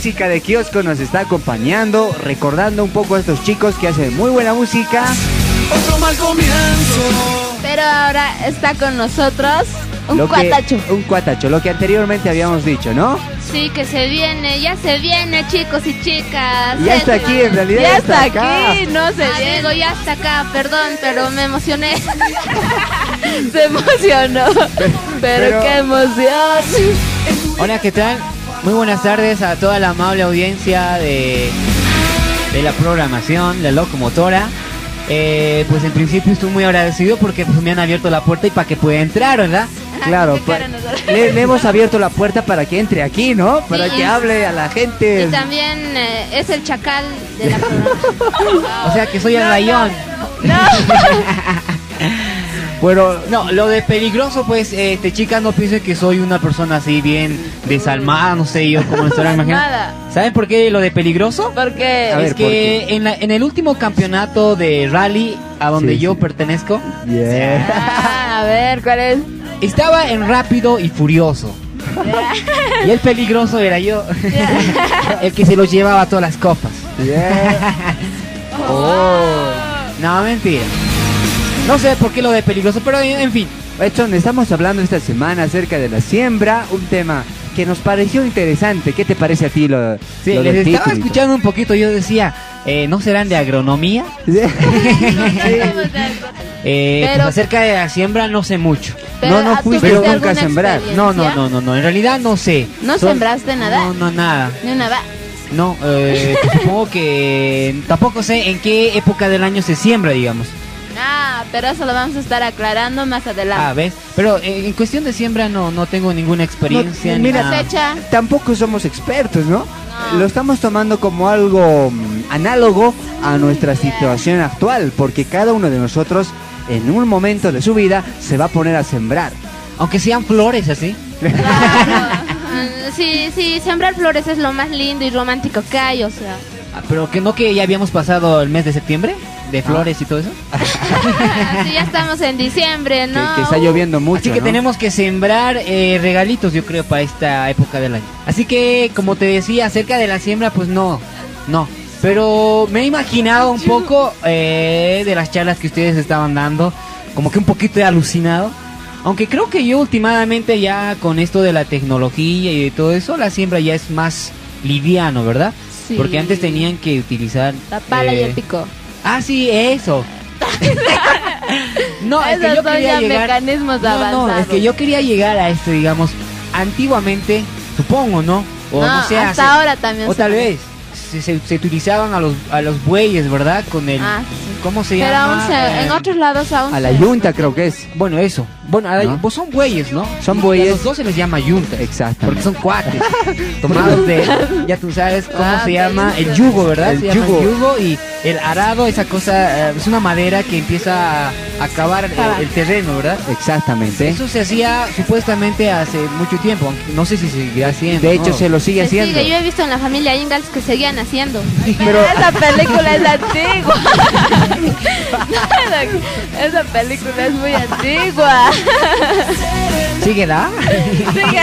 Música de kiosco nos está acompañando, recordando un poco a estos chicos que hacen muy buena música. Otro mal comienzo. Pero ahora está con nosotros un Lo que- cuatacho. un cuatacho, lo que anteriormente habíamos dicho, ¿no? Sí, que se viene, ya se viene, chicos y chicas. Ya está aquí, en realidad Ya ya está acá. aquí, no se Ah, digo, ya está acá, perdón, pero me emocioné. Se emocionó. Pero, pero- qué emoción. Hola, ¿qué tal? Muy buenas tardes a toda la amable audiencia de, de la programación, la locomotora. Eh, pues en principio estoy muy agradecido porque pues, me han abierto la puerta y para que pueda entrar, ¿verdad? Claro, le, le hemos abierto la puerta para que entre aquí, ¿no? Para Sí. que hable a la gente. Y también eh, es el chacal de la programación. O sea que soy el rayón. No, lo de peligroso, pues, este, chicas, no piensen que soy una persona así bien desalmada, no sé yo cómo estarán imaginando. Nada. ¿Saben por qué lo de peligroso? Porque es que en, la- en el último campeonato de rally a donde Sí, yo pertenezco, Ah, a ver, ¿cuál es? estaba en rápido y furioso. Y el peligroso era yo, el que se los llevaba a todas las copas. Oh. No, mentira. No sé por qué lo de peligroso, pero en en fin. Edson, estamos hablando esta semana acerca de la siembra, un tema que nos pareció interesante. ¿Qué te parece a ti lo, Sí, lo les del estaba escuchando un poquito, yo decía, eh, ¿no serán de agronomía? Eh, Pero- pues acerca de la siembra no sé mucho. Pero, no, no ¿ah, fuiste ¿tuviste nunca a sembrar. No, no, no, no, no, en realidad no sé. ¿No Son- sembraste nada? No, no, nada. Ni una va. No, eh, supongo que tampoco sé en qué época del año se siembra, digamos. Ah, pero eso lo vamos a estar aclarando más adelante. Ah, ¿ves? Pero eh, en cuestión de siembra no, no tengo ninguna experiencia. No, ni mira, nada. Tampoco somos expertos, ¿no? Lo estamos tomando como algo mm, análogo a nuestra situación actual, porque cada uno de nosotros en un momento de su vida se va a poner a sembrar. Aunque sean flores así. Mm, Sí, sí, sembrar flores es lo más lindo y romántico que hay, o sea. Ah, Pero que no que ya habíamos pasado el mes de septiembre, de flores y todo eso. Sí, ya estamos en diciembre, ¿no? Que está lloviendo mucho. Así que ¿no? tenemos que sembrar eh, regalitos, yo creo, para esta época del año. Así que, como te decía, acerca de la siembra, pues no, no. Pero me he imaginado un poco eh, de las charlas que ustedes estaban dando, como que un poquito he alucinado. Aunque creo que yo últimamente ya con esto de la tecnología y de todo eso, la siembra ya es más liviano, ¿verdad? Sí. Porque antes tenían que utilizar... La pala y eh, el pico. Ah, sí, eso. no, es que yo son quería ya llegar... mecanismos No, avanzados. no, es que yo quería llegar a esto, digamos, antiguamente, supongo, ¿no? O no, No, sé, hasta hace- ahora también O se tal vez se, se- se utilizaban a los a los bueyes, ¿verdad? Con el Ah, ¿cómo se Pero llama? aún se, Eh, en otros lados aún A la se- yunta creo que es. Bueno, eso. Bueno, a la- ¿No? pues son bueyes, ¿no? Son Y a bueyes. los dos se les llama yunta. Exacto. Porque son cuates. tomados de ya tú sabes cómo Ah, se llama el yugo, ¿verdad? El se yugo. el yugo y el arado, esa cosa, eh, es una madera que empieza a acabar el, Cavar. el terreno, ¿verdad? Exactamente. Eso se hacía supuestamente hace mucho tiempo, aunque no sé si seguirá haciendo. De hecho, ¿no? se lo sigue Se haciendo. sigue, yo he visto en la familia Ingalls que seguían haciendo. Pero Esa película es antigua. Esa película es muy antigua. ¿Síguela? Sigue.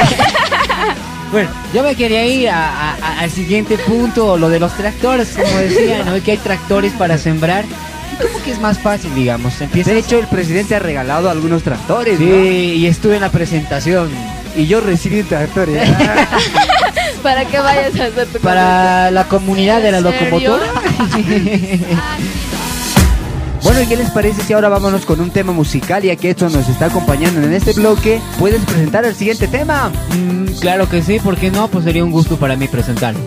Bueno, yo me quería ir a- a- a- al siguiente punto, lo de los tractores, como decía, ¿no? Que hay tractores para sembrar. Y como que es más fácil, digamos. Empieza de hecho, el presidente ha regalado algunos tractores. Sí, ¿no? y estuve en la presentación. Y yo recibí tractores. Para que vayas a hacer tu Para la comunidad de la locomotora. Bueno, ¿y qué les parece si ahora vámonos con un tema musical? Ya que esto nos está acompañando en este bloque, ¿puedes presentar el siguiente tema? Mm, claro que sí, ¿por qué no? Pues sería un gusto para mí presentarlo.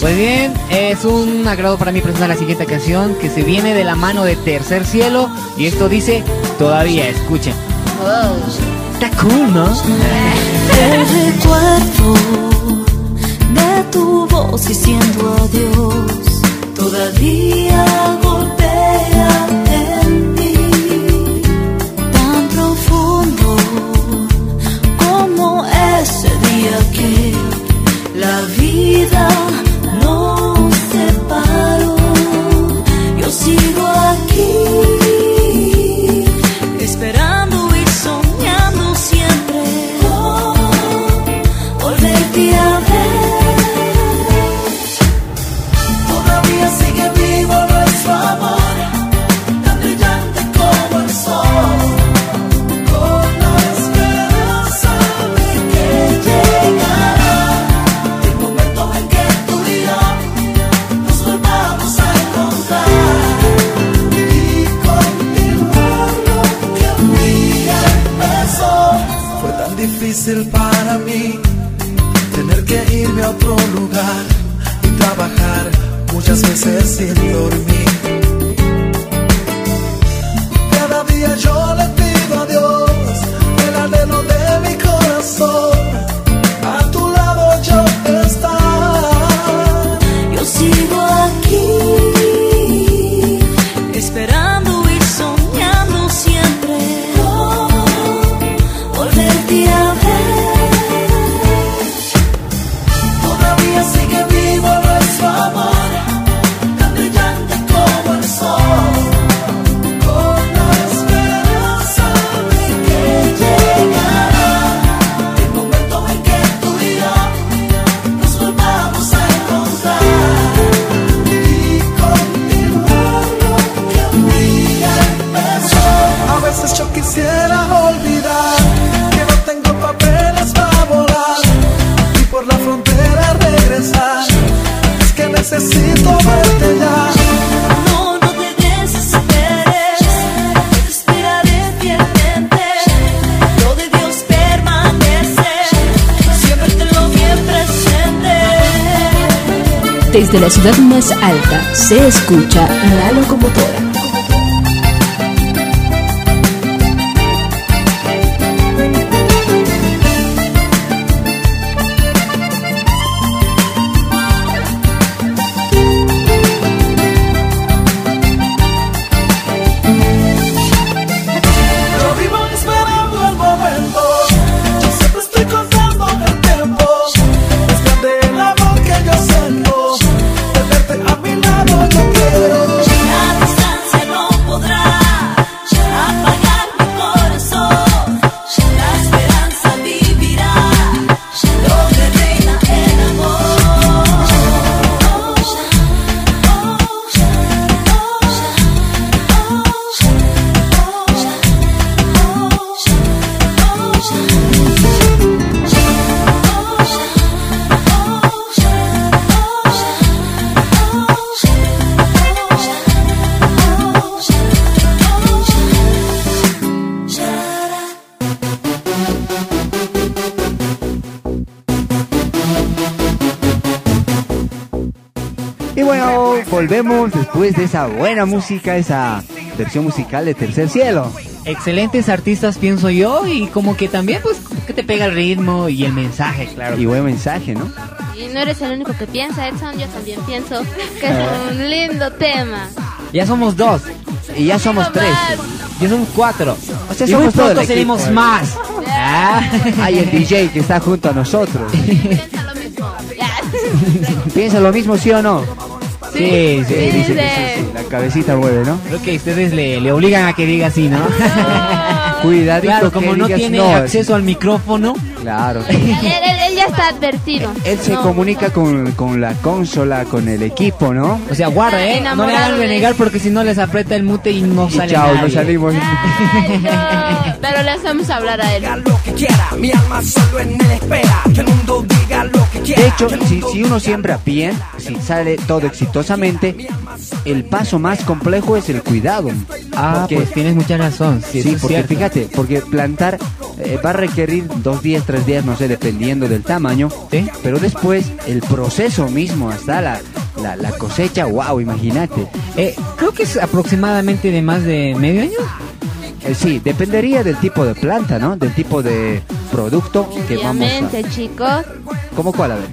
Pues bien, es un agrado para mí presentar la siguiente canción que se viene de la mano de Tercer Cielo y esto dice todavía, escuchen. Está cool, ¿no? El recuerdo de tu voz diciendo adiós todavía golpea en mí tan profundo como ese día que madrugar y trabajar muchas veces sin dormir. Desde la ciudad más alta se escucha la locomotora. Después de esa buena música, esa versión musical de Tercer Cielo. Excelentes artistas, pienso yo, y como que también, pues, que te pega el ritmo y el mensaje, claro. Y buen mensaje, ¿no? Y no eres el único que piensa, Edson, yo también pienso que es un lindo tema. Ya somos dos. Y ya somos tres. Ya somos cuatro. O sea, y somos todo el pronto equipo, seremos eh. más. Ah. Hay el DJ que está junto a nosotros. Piensa lo mismo. ¿Piensa lo mismo, sí o no? Sí, sí, Sí, dice que sí, La cabecita mueve, ¿no? Creo que ustedes le, le obligan a que diga así, ¿no? Cuidadito claro, que como no digas tiene no. acceso al micrófono. Claro. Él, él- él ya está advertido. Él se No. comunica con, con la consola, con el equipo, ¿no? O sea, guarda, ¿eh? No le hagan renegar porque si no les aprieta el mute y no Y sale chao, nadie. nos salimos. Ay, no. Pero le hacemos hablar a él. lo que quiera, mi alma solo en él espera. Que el mundo De hecho, si, si uno siembra bien, si sale todo exitosamente, el paso más complejo es el cuidado. Ah, Porque- pues tienes mucha razón. Sí, Sí, porque cierto. fíjate, porque plantar eh, va a requerir dos días, tres días, no sé, dependiendo del tamaño. ¿Sí? Pero después, el proceso mismo, hasta la, la, la cosecha, wow, imagínate. Eh, creo que es aproximadamente de más de medio año. Eh, sí, dependería del tipo de planta, ¿no? Del tipo de producto que vamos Obviamente, chicos. ¿Cómo cuál? A ver.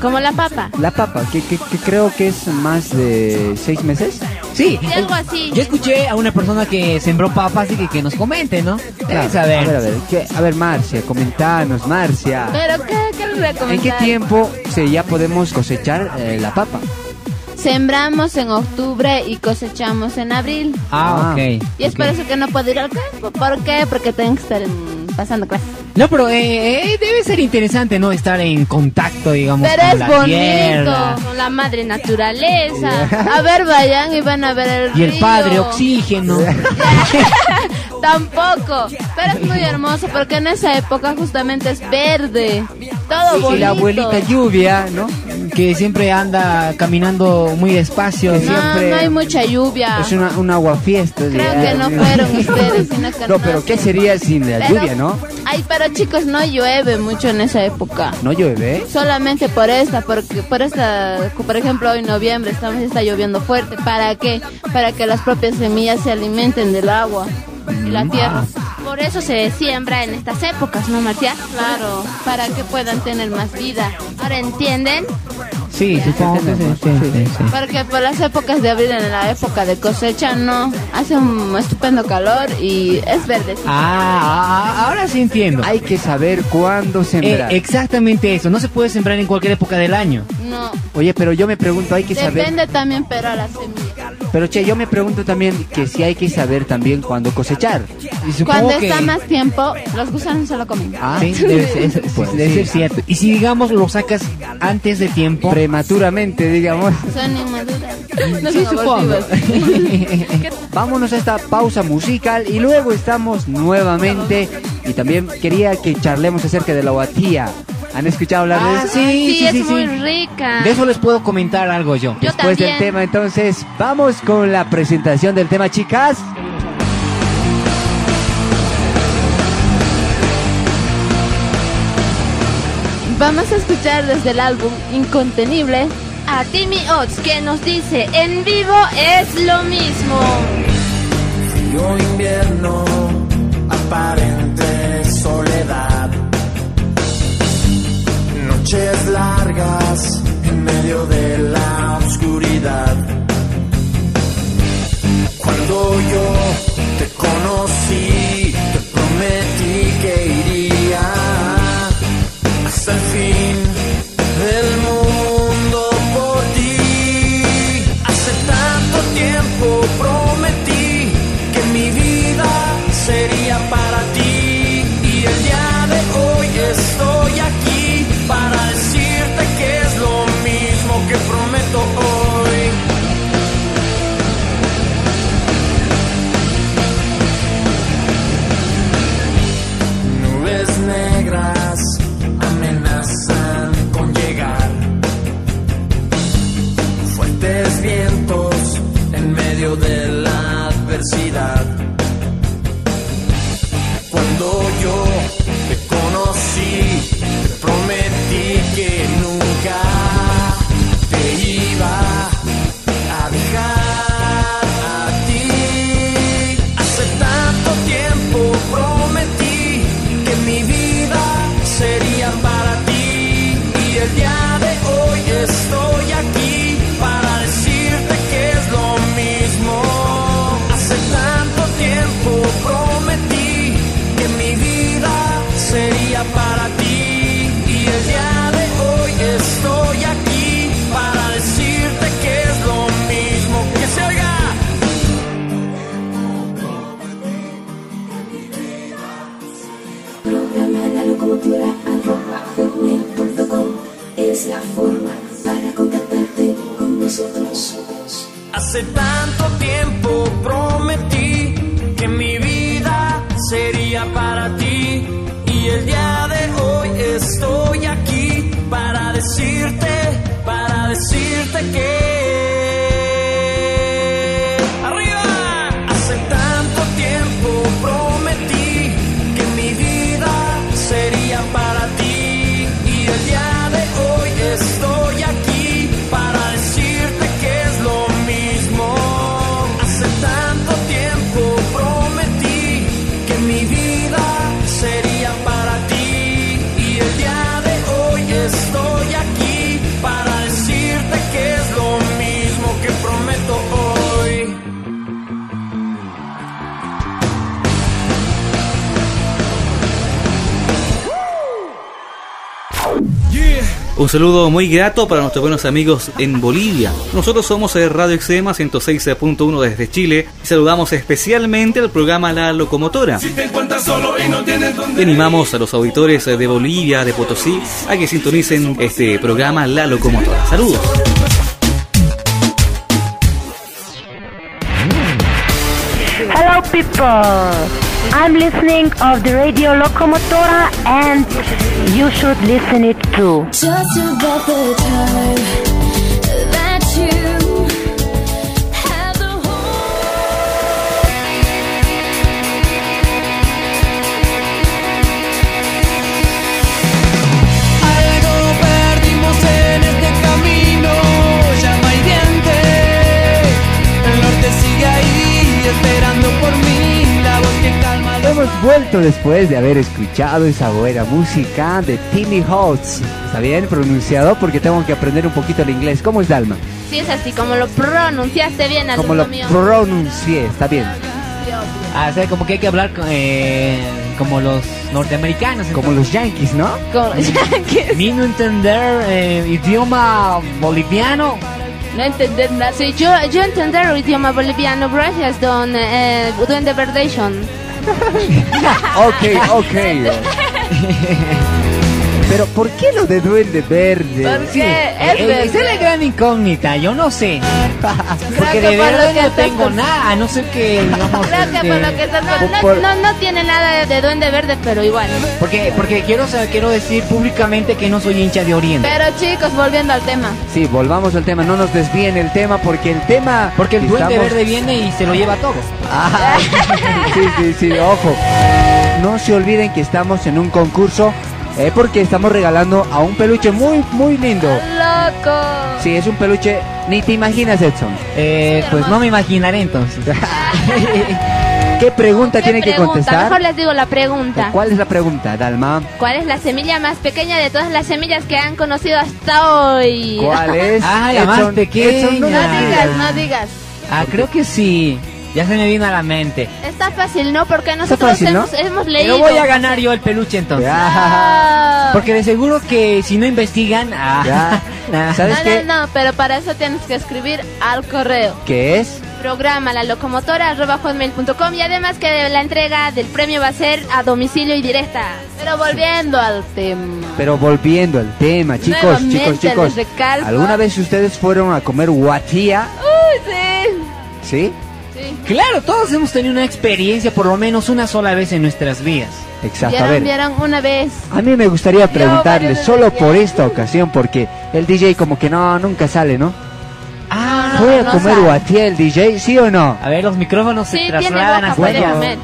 Como la papa. La papa, que, que, que creo que es más de seis meses. Sí, Sí, algo así. yo escuché a una persona que sembró papas y que, que nos comente, ¿no? Claro. saber. A ver, a ver, ¿qué? a ver, Marcia, comentanos, Marcia. Pero, ¿qué, qué les voy a ¿En qué tiempo se ya podemos cosechar eh, la papa? Sembramos en octubre y cosechamos en abril. Ah, Ah. ok. Y es por eso que no puedo ir al campo. ¿Por qué? Porque tengo que estar en- pasando clases. No, pero eh, eh, debe ser interesante, ¿no? Estar en contacto, digamos, Pero con es la bonito, tierra. con la madre naturaleza. A ver, vayan y van a ver el Y el río. padre, oxígeno. Tampoco, pero es muy hermoso porque en esa época justamente es verde, todo Y bonito. la abuelita lluvia, ¿no? Que siempre anda caminando muy despacio. No, siempre no hay mucha lluvia. Es una, un aguafiesta. Creo que no fueron ustedes, sino que No, pero ¿qué sería sin la Pero- lluvia, no? Ay, pero chicos, no llueve mucho en esa época. No llueve. Solamente por esta, porque por esta, por ejemplo, hoy noviembre estamos está lloviendo fuerte. ¿Para qué? Para que las propias semillas se alimenten del agua y la tierra. Por eso se siembra en estas épocas, ¿no, Marcia? Claro, para que puedan tener más vida. Ahora entienden. Sí, supongo que sí, sí, sí, sí. Porque por las épocas de abril, en la época de cosecha, no, hace un estupendo calor y es verde. Ah, ah, ahora sí entiendo. Hay que saber cuándo sembrar. Eh, exactamente eso. No se puede sembrar en cualquier época del año. No, Oye, pero yo me pregunto, hay que saber. depende también, pero a la semilla. Pero che, yo me pregunto también que si hay que saber también cuándo cosechar. Y Cuando está más tiempo, los gusanos se lo comen. Ah, Sí, debe ser, es- sí, Pues debe sí. ser cierto. Y si digamos lo sacas antes de tiempo, Prematuramente, digamos. Son inmaduras. No Sí, supongo. Vámonos a esta pausa musical y luego estamos nuevamente. Y también quería que charlemos acerca de la guatía. ¿Han escuchado hablar de Ah, eso? sí, Sí, sí, es sí, muy sí. rica. De eso les puedo comentar algo yo. Yo Después del tema, entonces, vamos con la presentación del tema, chicas. Vamos a escuchar desde el álbum Incontenible. A Timmy Ots que nos dice en vivo es lo mismo. Frío invierno, aparente Noches largas en medio de la oscuridad. Cuando yo te conocí, Un saludo muy grato para nuestros buenos amigos en Bolivia. Nosotros somos el Radio Extrema 106.1 desde Chile y saludamos especialmente al programa La Locomotora. Si te encuentras solo y no tienes Y dónde animamos a los auditores de Bolivia, de Potosí, a que sintonicen este programa La Locomotora. Saludos. Hello people. I'm listening of the radio Locomotora and you should listen it too. Just about the time Hemos vuelto después de haber escuchado esa buena música de Timmy Holtz. ¿Está bien pronunciado? Porque tengo que aprender un poquito el inglés. ¿Cómo es Dalma? Sí, es así, como lo pronunciaste bien, Como lo mío. pronuncié, está bien. Ah, o sea, como que hay que hablar eh, como los norteamericanos. Como los yankees, ¿no? Como los yankees. Ni no entender eh, idioma boliviano. No entender nada. Sí, yo, yo entender el idioma boliviano gracias, don eh, Duende Verdation. ok, ok. Pero ¿por qué lo de duende verde? Sí, esa es la gran incógnita, yo no sé. Porque de verdad no tengo con- nada, a no ser que digamos, Creo que por lo que estás no, por- no, no tiene nada de, de Duende Verde, pero igual. porque porque quiero saber- quiero decir públicamente que no soy hincha de Oriente. Pero chicos, volviendo al tema. Sí, volvamos al tema, no nos desvíen el tema porque el tema... Porque el duende estamos- verde viene y se lo lleva todo. Ah, sí, sí, sí, ojo. No se olviden que estamos en un concurso eh, porque estamos regalando a un peluche muy, muy lindo. ¡Loco! Sí, es un peluche, ni te imaginas, Edson. Eh, pues no me imaginaré entonces. ¿Qué pregunta tiene que contestar? mejor les digo la pregunta. ¿Cuál es la pregunta, Dalma? ¿Cuál es la semilla más pequeña de todas las semillas que han conocido hasta hoy? ¿Cuál es? Ah, la más pequeña. Edson, no digas. no digas. Ah, creo que sí. Ya se me vino a la mente. Está fácil, ¿no? Porque nosotros fácil, ¿no? hemos, hemos leído. voy a ganar yo el peluche entonces. Ah. Porque de seguro que si no investigan, ah, nah. ¿Sabes no, qué? no, no, pero para eso tienes que escribir al correo. ¿Qué es? Programa la locomotora arroba hotmail.com y además que la entrega del premio va a ser a domicilio y directa. Pero volviendo al tema. Pero volviendo al tema, chicos, Nuevamente chicos, chicos. ¿Alguna vez ustedes fueron a comer guatía? Uy, sí. ¿Sí? Claro, todos hemos tenido una experiencia por lo menos una sola vez en nuestras vidas. Exacto, a Vieron, ver. vieron una vez. A mí me gustaría preguntarle, solo por esta ocasión, porque el DJ como que no, nunca sale, ¿no? Ah, ¿Fue a comer guatía el DJ, sí o no? A ver, los micrófonos Sí, se tiene trasladan hasta comer.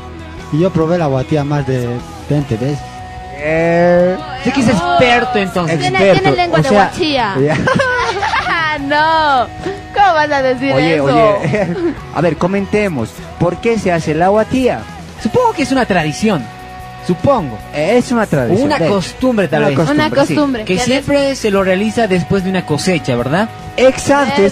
Y yo probé la guatía más de 20 veces. Eh, Sí que es experto entonces. Tiene, Experto, tiene lengua o de guachía. ya. no. ¿Cómo vas a decir Oye, eso? oye, a ver, comentemos, ¿por qué se hace la guatía? Supongo que es una tradición. Supongo. Es una tradición. una costumbre tal Una vez. costumbre, Una sí. costumbre. Que siempre se lo realiza después de una cosecha, ¿verdad? Exacto.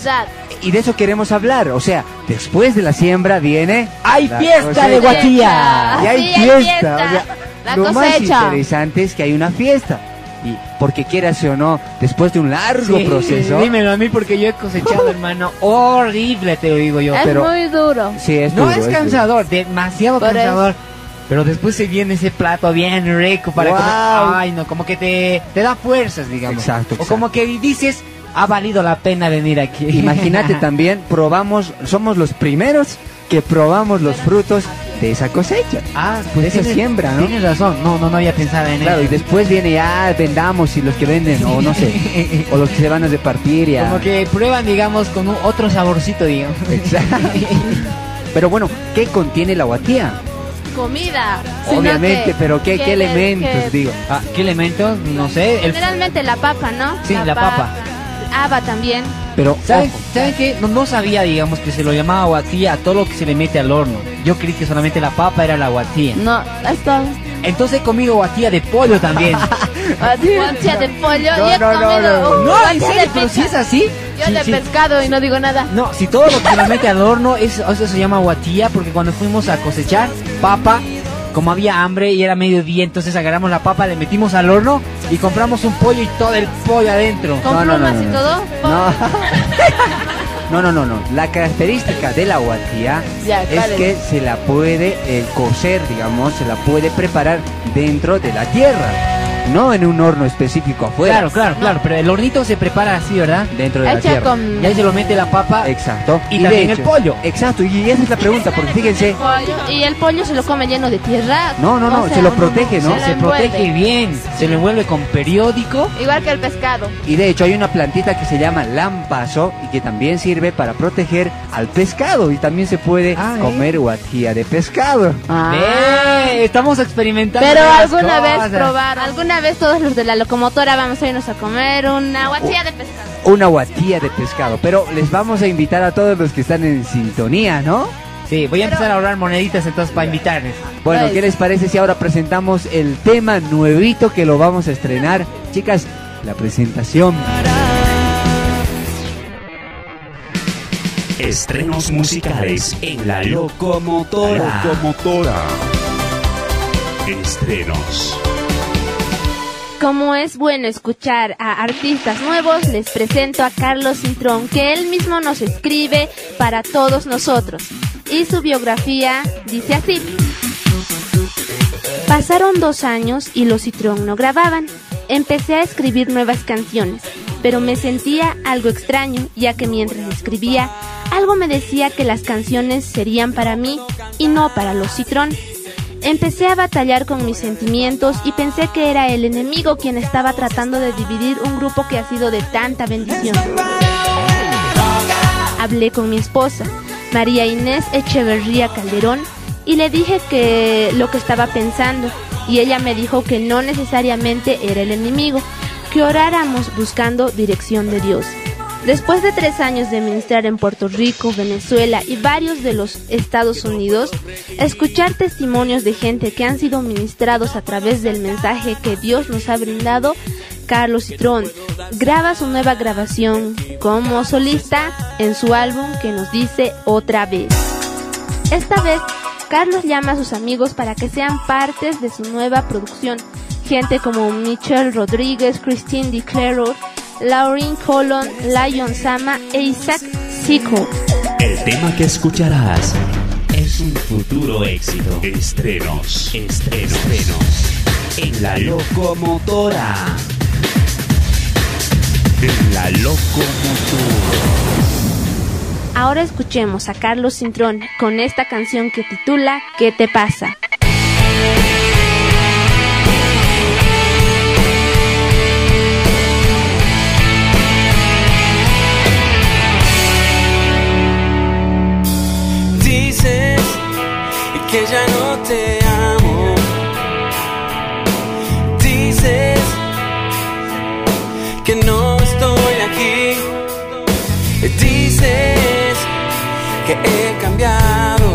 y de eso queremos hablar. O sea, después de la siembra viene. ¡Hay fiesta cosecha. de guatía! Y hay Sí, hay fiesta. fiesta. o sea, La lo más interesante es que hay una fiesta. Y porque quieras o no, después de un largo Sí, proceso. Dímelo a mí porque yo he cosechado, hermano. Horrible, te lo digo yo. es pero- muy duro. Sí, es No duro, es duro. cansador, demasiado Por cansador. Pero después se viene ese plato bien rico para Wow. comer. Ay, no, como que te, te da fuerzas, digamos. Exacto, O como que dices, ha valido la pena venir aquí. Imagínate también, probamos, somos los primeros que probamos los frutos de esa cosecha. Ah, de pues esa siembra, ¿no? Tienes razón, no, no, no había pensado en Claro, y eso. después viene ya vendamos y los que venden, o no sé, o los que se van a repartir ya. Como que prueban, digamos, con un otro saborcito, digamos. Exacto. Pero bueno, ¿qué contiene la guatía? Comida. Obviamente, que- pero ¿qué, que- qué elementos, que- digo? Ah, ¿Qué elementos? No sé. El... Generalmente la papa, ¿no? Sí, la papa. Haba también. Pero, ¿Saben, ojo, ¿saben qué? No, no sabía, digamos, que se lo llamaba guatía a todo lo que se le mete al horno. Yo creí que solamente la papa era la guatía. No, esto. Entonces he comido guatía de pollo también. Guachía de pollo. No, y he no, no, comido no. no, en serio, pero si es así. Yo sí, de sí. pescado y no digo nada. No, si todo lo que se le mete al horno, es, eso se llama guatía, porque cuando fuimos a cosechar papa, como había hambre y era mediodía, entonces agarramos la papa, le metimos al horno y compramos un pollo y todo el pollo adentro. Con No, no, no, no, y todo. No. No, no, no. La característica de la guatía Ya, es ¿cuál es? que se la puede eh, cocer, digamos, se la puede preparar dentro de la tierra. No en un horno específico afuera. Claro, claro, claro, pero el hornito se prepara así, ¿verdad? Dentro de la tierra. con- Y ahí se lo mete la papa. Exacto. Y de también el pollo. Exacto, y esa es la pregunta, porque fíjense, y el pollo se lo come lleno de tierra. No, no, no, O sea, se lo protege, ¿no? se lo Se envuelve. protege bien, se lo envuelve con periódico. Igual que el pescado. y de hecho hay una plantita que se llama lampazo y que también sirve para proteger al pescado y también se puede Ah, ¿eh? comer guatía de pescado. Ve, estamos experimentando. Pero alguna vez cosas. probaron. Alguna vez todos los de la locomotora vamos a irnos a comer una guachilla de pescado. Una guatía de pescado, pero les vamos a invitar a todos los que están en sintonía, ¿no? Sí, voy a empezar a ahorrar moneditas entonces para invitarles. Bueno, Pues- ¿qué les parece si ahora presentamos el tema nuevito que lo vamos a estrenar? Chicas, la presentación. Estrenos musicales en la locomotora. Locomotora. Estrenos. Como es bueno escuchar a artistas nuevos, les presento a Carlos Cintrón, que él mismo nos escribe para todos nosotros. Y su biografía dice así. Pasaron dos años y los Citrón no grababan. Empecé a escribir nuevas canciones, pero me sentía algo extraño, ya que mientras escribía, algo me decía que las canciones serían para mí y no para los Citrón. Empecé a batallar con mis sentimientos y pensé que era el enemigo quien estaba tratando de dividir un grupo que ha sido de tanta bendición. Hablé con mi esposa, María Inés Echeverría Calderón, y le dije que lo que estaba pensando, y ella me dijo que no necesariamente era el enemigo, que oráramos buscando dirección de Dios. Después de tres años de ministrar en Puerto Rico, Venezuela y varios de los Estados Unidos, escuchar testimonios de gente que han sido ministrados a través del mensaje que Dios nos ha brindado, Carlos Citrón graba su nueva grabación como solista en su álbum que nos dice otra vez. Esta vez, Carlos llama a sus amigos para que sean partes de su nueva producción. Gente como Michelle Rodríguez, Christine DiClaro, Lauren Colon, Lion Sama e Isaac Siko. El tema que escucharás es un futuro éxito. Estrenos. Estrenos. Estrenos. En la locomotora. En la locomotora. Ahora escuchemos a Carlos Cintrón con esta canción que titula ¿Qué te pasa? Que ya no te amo. Dices que no estoy aquí. Dices que he cambiado,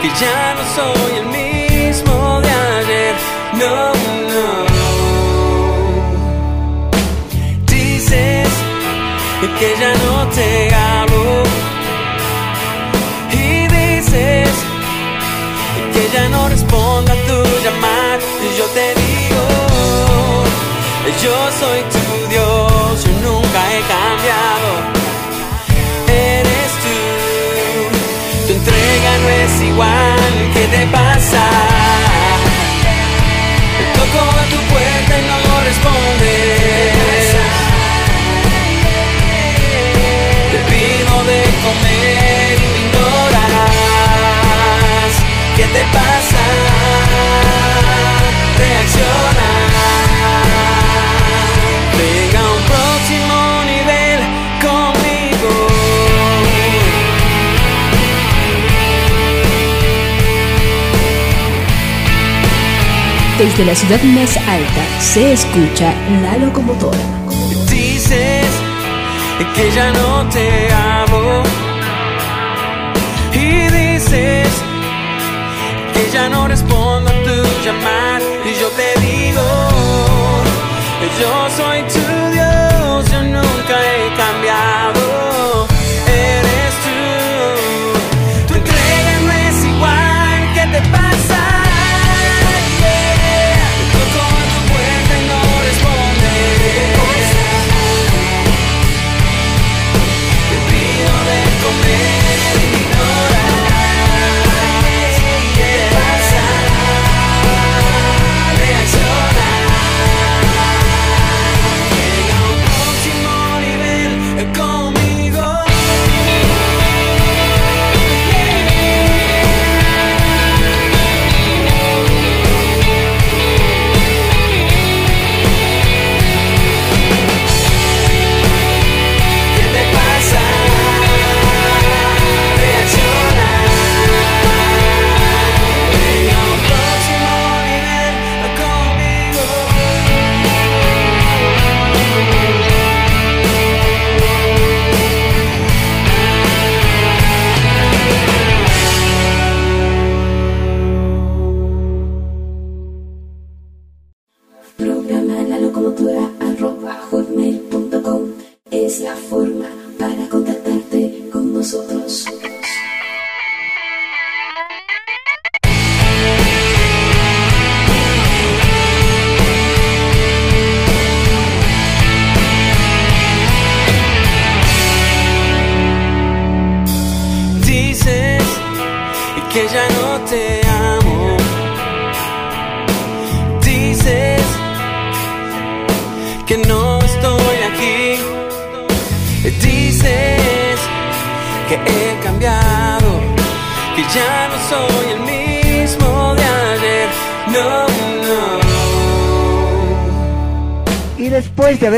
que ya no soy el mismo de ayer. No, no. Dices que ya no te amo. Ya no respondo a tu llamar. Y yo te digo, yo soy tu Dios, yo nunca he cambiado. Eres tú, tu entrega no es igual. ¿Qué te pasa? Toco a tu puerta y no respondes. Te pido de comer. ¿Qué te pasa? Desde la ciudad más alta se escucha la locomotora. Dices que ya no te amo. Y dices que ya no respondo a tu llamar. Y yo te digo, yo soy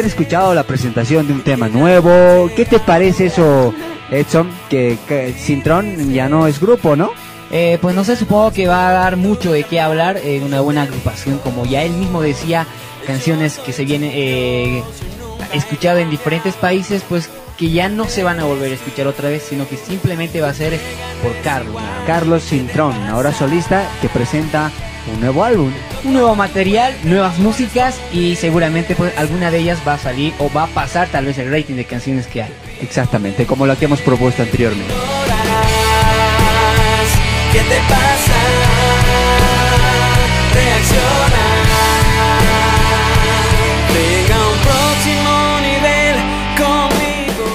haber escuchado la presentación de un tema nuevo, ¿qué te parece eso, Edson? Que, que Sintron ya no es grupo, ¿no? Eh, pues no sé, supongo que va a dar mucho de qué hablar en una buena agrupación, como ya él mismo decía, canciones que se vienen eh, escuchado en diferentes países, pues que ya no se van a volver a escuchar otra vez, sino que simplemente va a ser por Carlos. Carlos Sintrón, ahora solista, que presenta un nuevo álbum. Un nuevo material, nuevas músicas y seguramente pues alguna de ellas va a salir o va a pasar tal vez el rating de canciones que hay. Exactamente, como la que hemos propuesto anteriormente. ¿Qué te pasa? Reacciona. Venga a un próximo nivel conmigo.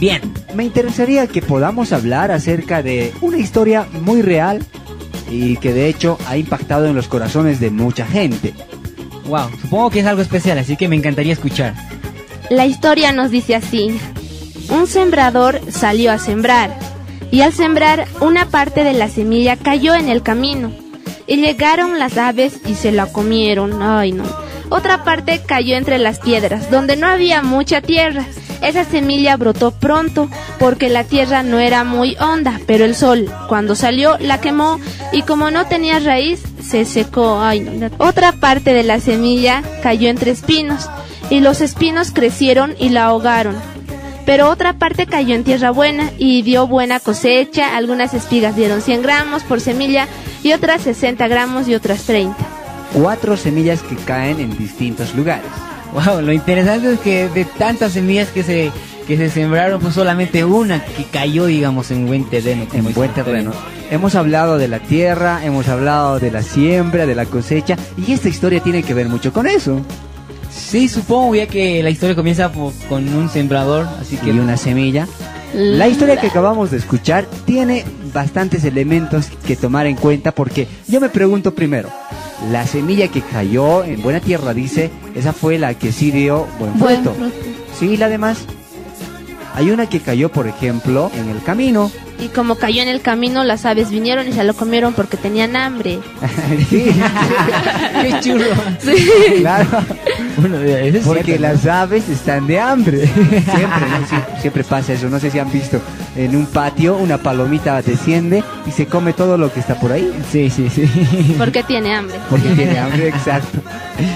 Bien, me interesaría que podamos hablar acerca de una historia muy real y que de hecho ha impactado en los corazones de mucha gente. Wow, supongo que es algo especial, así que me encantaría escuchar. La historia nos dice así. Un sembrador salió a sembrar y al sembrar una parte de la semilla cayó en el camino y llegaron las aves y se la comieron. Ay no. Otra parte cayó entre las piedras donde no había mucha tierra. Esa semilla brotó pronto porque la tierra no era muy honda, pero el sol cuando salió la quemó y como no tenía raíz se secó. Otra parte de la semilla cayó entre espinos y los espinos crecieron y la ahogaron. Pero otra parte cayó en tierra buena y dio buena cosecha. Algunas espigas dieron 100 gramos por semilla y otras 60 gramos y otras 30. Cuatro semillas que caen en distintos lugares. Wow, lo interesante es que de tantas semillas que se que se sembraron, pues solamente una que cayó, digamos, en buen terreno. En buen terreno. Hemos hablado de la tierra, hemos hablado de la siembra, de la cosecha, y esta historia tiene que ver mucho con eso. Sí, supongo ya que la historia comienza con un sembrador, así que Y una semilla. La historia que acabamos de escuchar tiene bastantes elementos que tomar en cuenta porque yo me pregunto primero, la semilla que cayó en buena tierra, dice, esa fue la que sí dio buen Buen fruto. fruto. Sí, la demás. Hay una que cayó, por ejemplo, en el camino. Y como cayó en el camino, las aves vinieron y se lo comieron porque tenían hambre. Sí. qué chulo. Claro. Bueno, eso es Porque cierto, ¿no? las aves están de hambre. Siempre, ¿no? Sie- siempre pasa eso. No sé si han visto en un patio una palomita desciende y se come todo lo que está por ahí. Sí, sí, sí. Porque tiene hambre. Porque tiene hambre, exacto.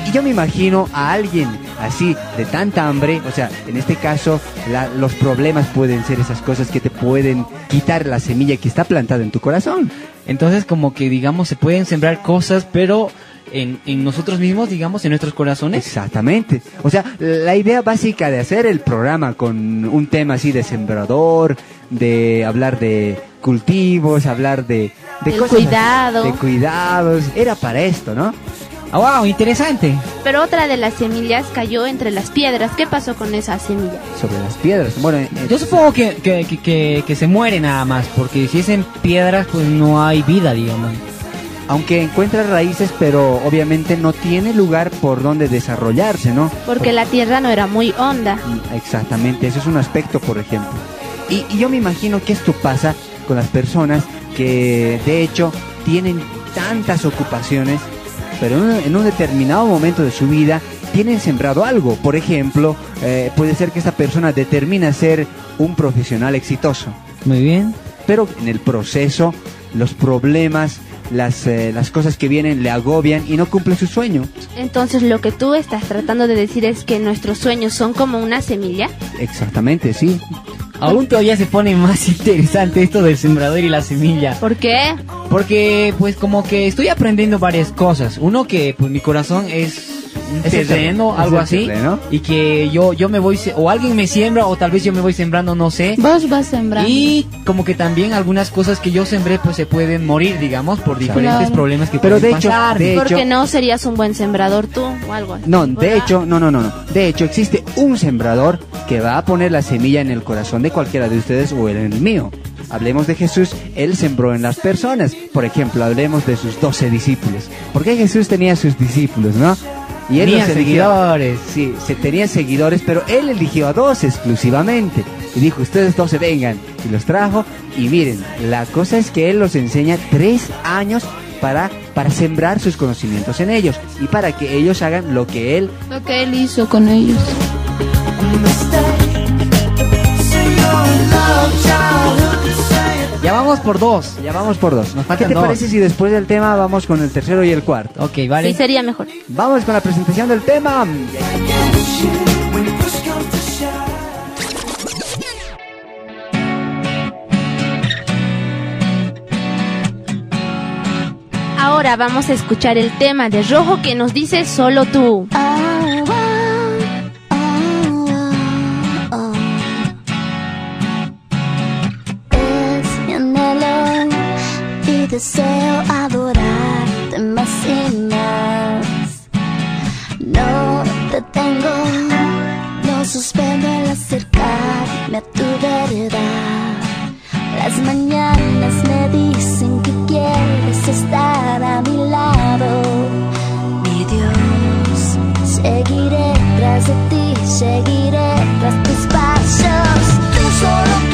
Y yo me imagino a alguien así, de tanta hambre, o sea, en este caso, la- los problemas pueden ser esas cosas que te pueden quitar la semilla que está plantada en tu corazón. Entonces como que digamos se pueden sembrar cosas, pero en, en nosotros mismos, digamos, en nuestros corazones. Exactamente. O sea, la idea básica de hacer el programa con un tema así de sembrador, de hablar de cultivos, hablar de, cosas así, cuidado. de cuidados, era para esto, ¿no? Ah, wow, interesante. Pero otra de las semillas cayó entre las piedras. ¿Qué pasó con esa semilla? Sobre las piedras. Bueno, eh, Yo supongo que, que, que, que- que se muere nada más, porque si es en piedras, pues no hay vida, digamos. aunque encuentra raíces, pero obviamente no tiene lugar por donde desarrollarse, ¿no? Porque la tierra no era muy honda. Exactamente, eso es un aspecto, por ejemplo. Y, y yo me imagino que esto pasa con las personas que de hecho tienen tantas ocupaciones, pero en un, en un determinado momento de su vida tienen sembrado algo. Por ejemplo, eh, puede ser que esta persona determina ser un profesional exitoso. Muy bien. Pero en el proceso, los problemas, las, eh, las cosas que vienen le agobian y no cumple su sueño. Entonces lo que tú estás tratando de decir es que nuestros sueños son como una semilla. Exactamente, sí. Aún todavía se pone más interesante esto del sembrador y la semilla. ¿Por qué? Porque pues como que estoy aprendiendo varias cosas. Uno que pues mi corazón es un terreno, terreno, algo así, terreno. y que yo yo me voy o alguien me siembra o tal vez yo me voy sembrando, no sé. Vos vas sembrando. Y como que también algunas cosas que yo sembré pues se pueden morir, digamos, por diferentes Claro. problemas que Pero pueden de hecho- pasar. de Porque hecho- no serías un buen sembrador tú o algo así. No, de hecho, no, no, no, no. De hecho, existe un sembrador que va a poner la semilla en el corazón de cualquiera de ustedes o en el mío. Hablemos de Jesús, Él sembró en las personas. Por ejemplo, hablemos de sus doce discípulos. Porque Jesús tenía sus discípulos, ¿no? Y él Tenía seguidores. Sí, se tenía seguidores, pero Él eligió a dos exclusivamente. Y dijo, ustedes doce vengan. Y los trajo. Y miren, la cosa es que Él los enseña tres años para, para sembrar sus conocimientos en ellos. Y para que ellos hagan lo que Él Lo que él hizo con ellos. Ya vamos por dos. Ya vamos por dos. Nos ¿Qué te dos. parece si después del tema vamos con el tercero y el cuarto? Ok, vale. Sí, sería mejor. Vamos con la presentación del tema. Ahora vamos a escuchar el tema de Rojo que nos dice solo tú. Es deseo adorarte más y más. No te tengo, no suspendo el acercarme a tu verdad. Las mañanas me dicen que quieres estar a mi lado. Mi Dios, seguiré tras de ti, seguiré tras tus pasos. Tú solo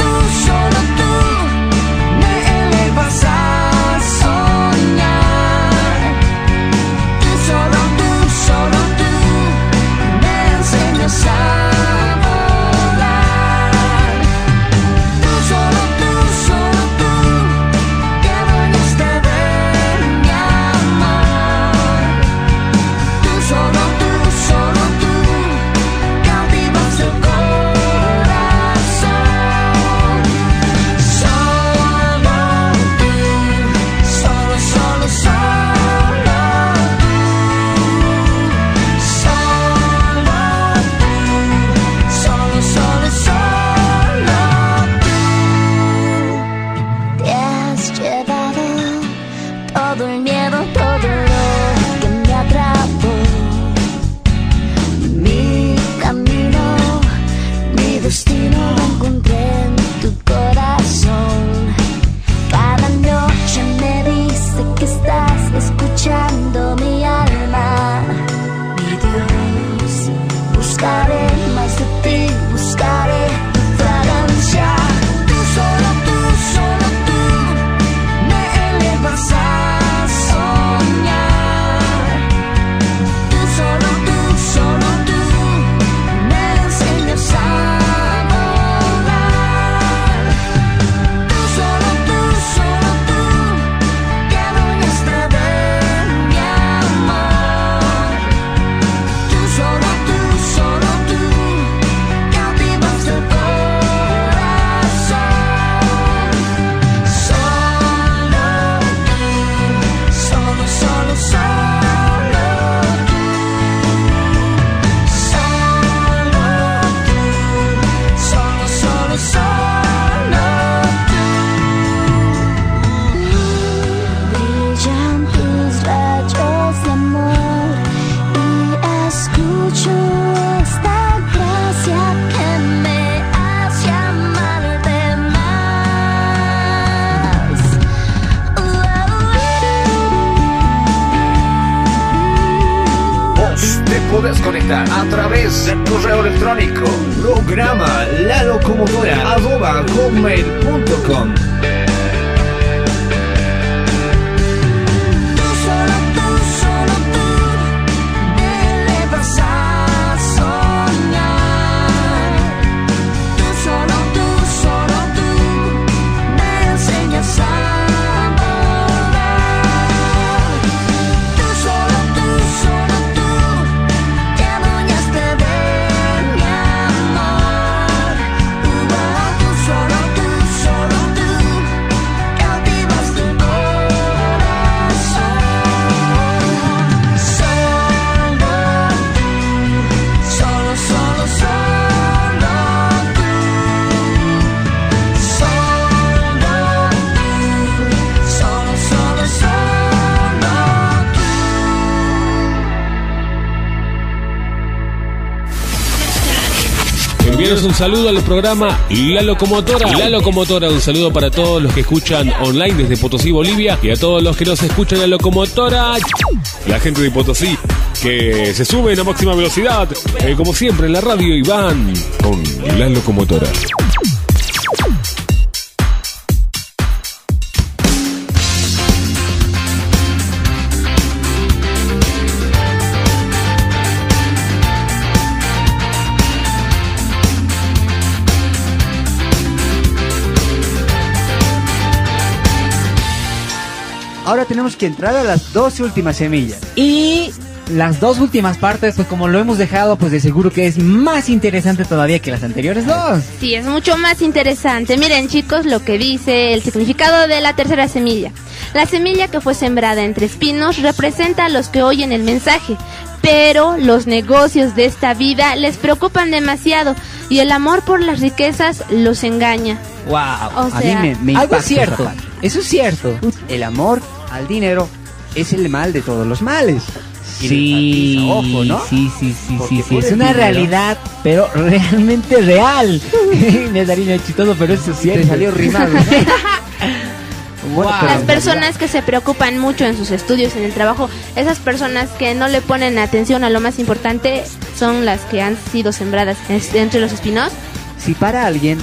correo electrónico. Programa la locomotora arroba saludo al programa La Locomotora. La Locomotora, un saludo para todos los que escuchan online desde Potosí, Bolivia, y a todos los que nos escuchan en La Locomotora. La gente de Potosí que se suben a máxima velocidad, eh, como siempre en la radio, y van con La Locomotora. Ahora tenemos que entrar a las dos últimas semillas. Y las dos últimas partes, pues como lo hemos dejado, pues de seguro que es más interesante todavía que las anteriores dos. Sí, es mucho más interesante. Miren chicos lo que dice el significado de la tercera semilla. La semilla que fue sembrada entre espinos representa a los que oyen el mensaje, pero los negocios de esta vida les preocupan demasiado y el amor por las riquezas los engaña. Wow. O a mí sea, me, me algo es cierto. Eso es cierto. El amor al dinero es el mal de todos los males. Y Sí, enfatiza, ojo, ¿no? sí, sí, sí, Porque sí, sí, es una dinero- realidad, pero realmente real. Me daría chistoso, pero eso es cierto. Te salió rimado. Bueno, Las personas que se preocupan mucho en sus estudios, en el trabajo, esas personas que no le ponen atención a lo más importante son las que han sido sembradas entre los espinos. Si para alguien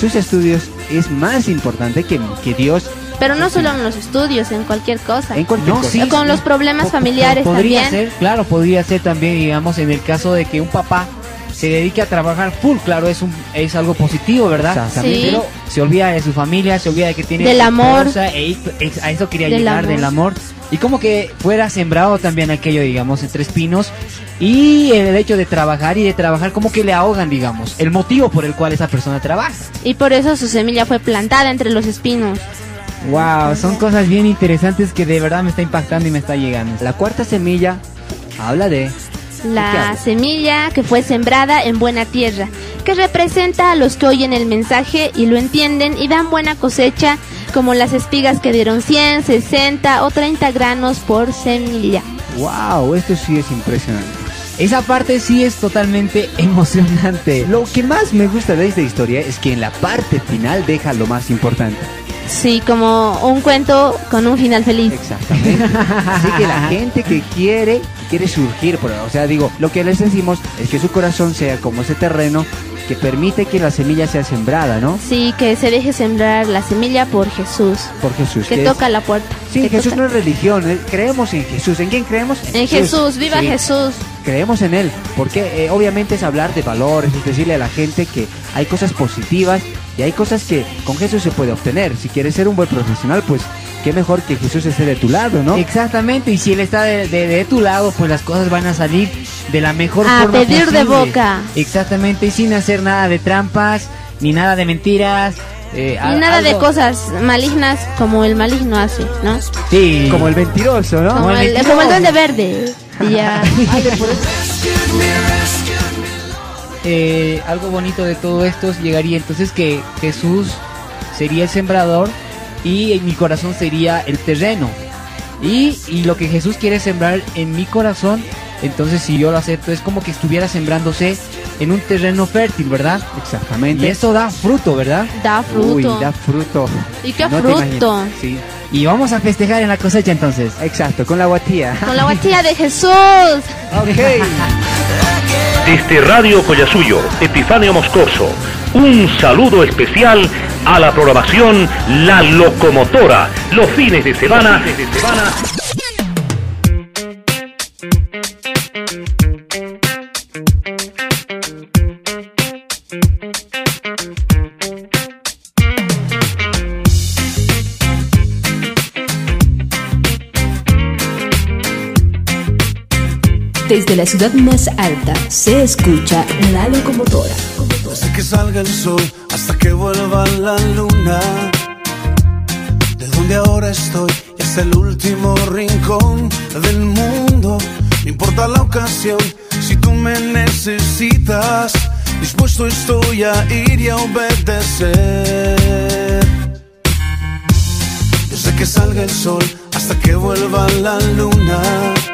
sus estudios es más importante que, que Dios, Pero no solo en los estudios, en cualquier cosa. en cualquier No, cosa. sí, Con los problemas familiares podría también. ser, claro, podría ser también, digamos, en el caso de que un papá se dedique a trabajar full, claro, es un es algo positivo, ¿verdad? Exactamente. Sí. Pero se olvida de su familia, se olvida de que tiene Del amor. esposa, e- e- a eso quería Del llegar, amor. del amor. Y como que fuera sembrado también aquello, digamos, entre espinos. Y el hecho de trabajar y de trabajar como que le ahogan, digamos, el motivo por el cual esa persona trabaja. Y por eso su semilla fue plantada entre los espinos. Wow, son cosas bien interesantes que de verdad me está impactando y me está llegando. La cuarta semilla habla de La habla? semilla que fue sembrada en buena tierra, que representa a los que oyen el mensaje y lo entienden y dan buena cosecha, como las espigas que dieron 100, 60 o 30 granos por semilla. wow, esto sí es impresionante. Esa parte sí es totalmente emocionante. Lo que más me gusta de esta historia es que en la parte final deja lo más importante. Sí, como un cuento con un final feliz. Exactamente. Así que la gente que quiere, que quiere surgir, por, o sea, digo, lo que les decimos es que su corazón sea como ese terreno que permite que la semilla sea sembrada, ¿no? Sí, que se deje sembrar la semilla por Jesús, Por Jesús. que es- toca la puerta. Sí, que Jesús toca- no es religión, eh, creemos en Jesús. ¿En quién creemos? En Jesús, viva Sí, Jesús. Creemos en Él, porque eh, obviamente es hablar de valores, es decirle a la gente que hay cosas positivas y hay cosas que con Jesús se puede obtener. Si quieres ser un buen profesional, pues qué mejor que Jesús esté de tu lado, ¿no? Exactamente, y si él está de, de- de tu lado, pues las cosas van a salir de la mejor A forma pedir de boca. Exactamente, y sin hacer nada de trampas, ni nada de mentiras. eh, a- nada de cosas malignas como el maligno hace, ¿no? Sí. Como el mentiroso, ¿no? Como el, como el duende verde. Y ya. Eh, algo bonito de todo esto llegaría entonces que Jesús sería el sembrador y en mi corazón sería el terreno. Y, y lo que Jesús quiere sembrar en mi corazón, entonces si yo lo acepto, es como que estuviera sembrándose en un terreno fértil, ¿verdad? Exactamente. Y eso da fruto, ¿verdad? Da fruto. Uy, da fruto. ¿Y qué No fruto? Sí, Y vamos a festejar en la cosecha entonces. exacto, con la guatía. Con la guachilla de Jesús. Ok. Desde Radio Collasuyo, Epifanio Moscoso, un saludo especial a la programación La Locomotora, los fines de semana. Desde la ciudad más alta se escucha la locomotora. Desde que salga el sol hasta que vuelva la luna. De donde ahora estoy y hasta el último rincón del mundo. No importa la ocasión, si tú me necesitas, dispuesto estoy a ir y a obedecer. Desde que salga el sol hasta que vuelva la luna.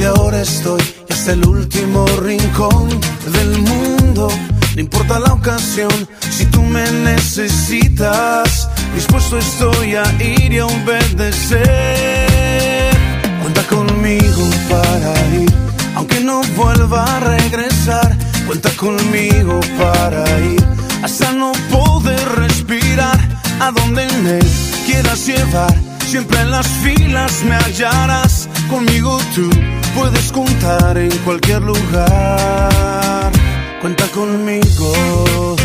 De ahora estoy hasta el último rincón del mundo. no importa la ocasión, si tú me necesitas, dispuesto estoy a ir y a obedecer. Cuenta conmigo para ir, aunque no vuelva a regresar. Cuenta conmigo para ir, hasta no poder respirar. A donde me quieras llevar, siempre en las filas me hallarás. Conmigo tú puedes contar en cualquier lugar. Cuenta conmigo.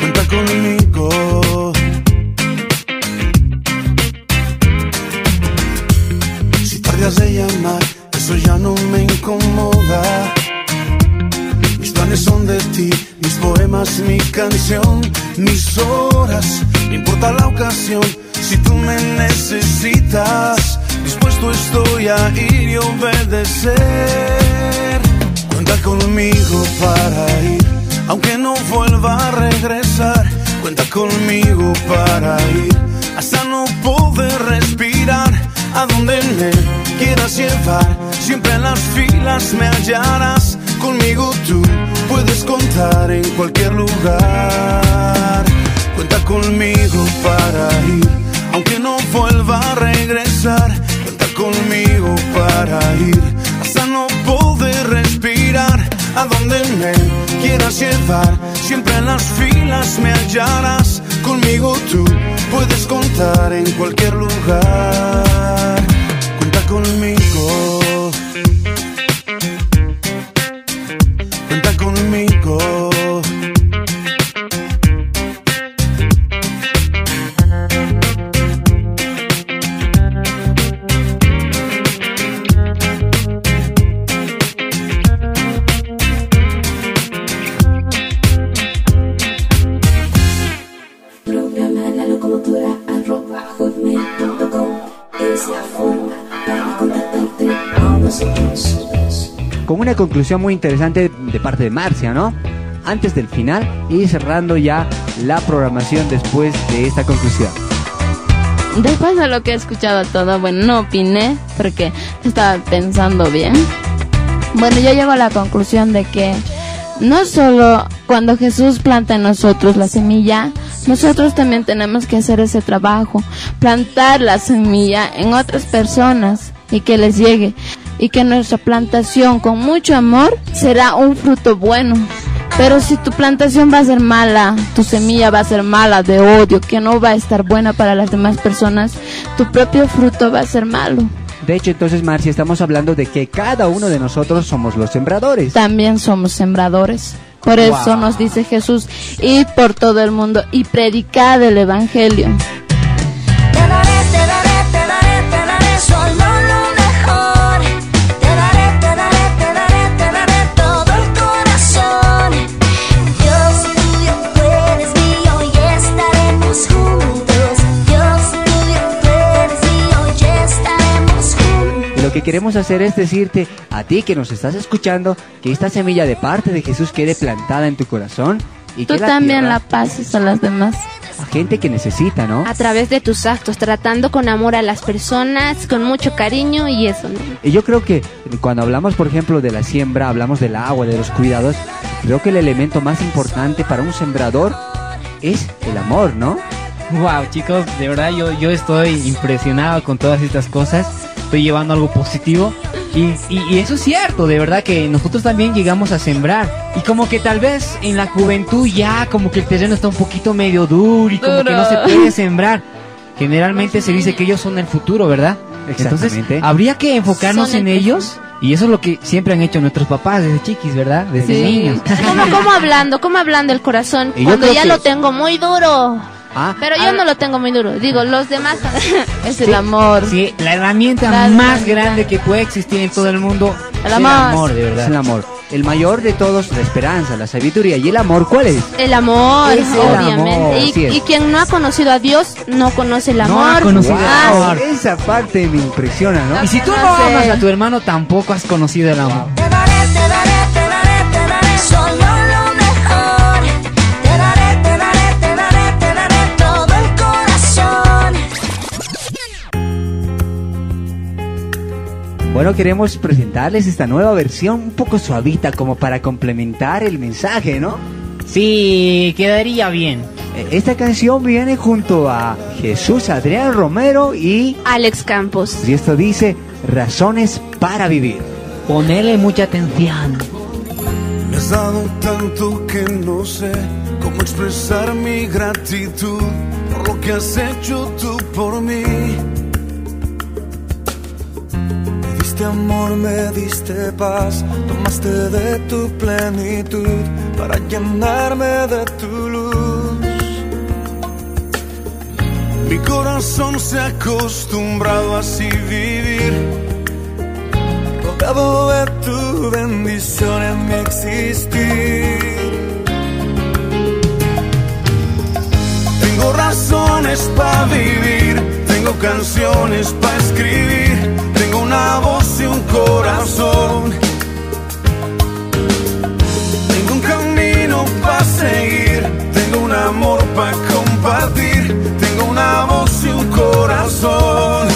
Cuenta conmigo. Si tardas de llamar, eso ya no me incomoda. Mis planes son de ti, mis poemas, mi canción, mis horas. No importa la ocasión, si tú me necesitas, estoy a y obedecer. Cuenta conmigo para ir, aunque no vuelva a regresar. Cuenta conmigo para ir, hasta no poder respirar. A donde me quieras llevar, siempre en las filas me hallarás. Conmigo tú puedes contar en cualquier lugar. Cuenta conmigo para ir, aunque no vuelva a regresar. Conmigo para ir, hasta no poder respirar. A donde me quieras llevar, siempre en las filas me hallarás. Conmigo tú puedes contar en cualquier lugar. Cuenta conmigo. Una conclusión muy interesante de parte de Marcia, ¿no? Antes del final y cerrando ya la programación después de esta conclusión. Después de lo que he escuchado todo, bueno, no opiné porque estaba pensando bien. Bueno, yo llego a la conclusión de que no solo cuando Jesús planta en nosotros la semilla, nosotros también tenemos que hacer ese trabajo, plantar la semilla en otras personas y que les llegue y que nuestra plantación con mucho amor será un fruto bueno. Pero si tu plantación va a ser mala, tu semilla va a ser mala de odio, que no va a estar buena para las demás personas, tu propio fruto va a ser malo. De hecho, entonces, Marcia, estamos hablando de que cada uno de nosotros somos los sembradores. También somos sembradores. Por eso nos dice Jesús, id por todo el mundo y predicad el Evangelio. Que queremos hacer es decirte a ti que nos estás escuchando que esta semilla de parte de Jesús quede plantada en tu corazón y Tú que la también tierra la pases a las demás. a gente que necesita, ¿no? A través de tus actos, tratando con amor a las personas, con mucho cariño y eso, ¿no? Y yo creo que cuando hablamos, por ejemplo, de la siembra, hablamos del agua, de los cuidados, creo que el elemento más importante para un sembrador es el amor, ¿no? Wow, chicos, de verdad yo, yo estoy impresionado con todas estas cosas. Estoy llevando algo positivo. Y, y- y eso es cierto, de verdad que nosotros también llegamos a sembrar. Y como que tal vez en la juventud ya como que el terreno está un poquito medio duro y como que no se Duro. puede sembrar. Generalmente se dice que ellos son el futuro, ¿verdad? Entonces Exactamente. habría que enfocarnos Son en el ellos. Y eso es lo que siempre han hecho nuestros papás desde chiquis, ¿verdad? Desde Sí. niños. ¿Cómo, cómo hablando? ¿Cómo hablando el corazón? Y Cuando ya que- lo tengo muy duro. Ah, Pero yo no lo tengo muy duro. Digo, los demás. Es el amor. Sí, la herramienta La más herramienta. grande que puede existir en todo el mundo El es amor. el amor, de es verdad. el amor. El mayor de todos, la esperanza, la sabiduría. ¿Y el amor cuál es? El amor, Es el obviamente. amor, y, es. y quien no ha conocido a Dios no conoce el No amor. ha conocido Ah, el amor. Esa parte me impresiona, ¿no? Y si tú no amas a tu hermano, tampoco has conocido el amor. Bueno, queremos presentarles esta nueva versión un poco suavita como para complementar el mensaje, ¿no? Sí, quedaría bien. Eh, Esta canción viene junto a Jesús Adrián Romero y Alex Campos. y esto dice Razones para vivir. Ponele mucha atención. Me has dado tanto que no sé cómo expresar mi gratitud por lo que has hecho tú por mí. Me diste amor, me diste paz, tomaste de tu plenitud para llenarme de tu luz. Mi corazón se ha acostumbrado a así vivir rodeado de tu bendición en mi existir. Tengo razones para vivir, tengo canciones para escribir, una voz y un corazón. Tengo un camino para seguir, tengo un amor para compartir, tengo una voz y un corazón.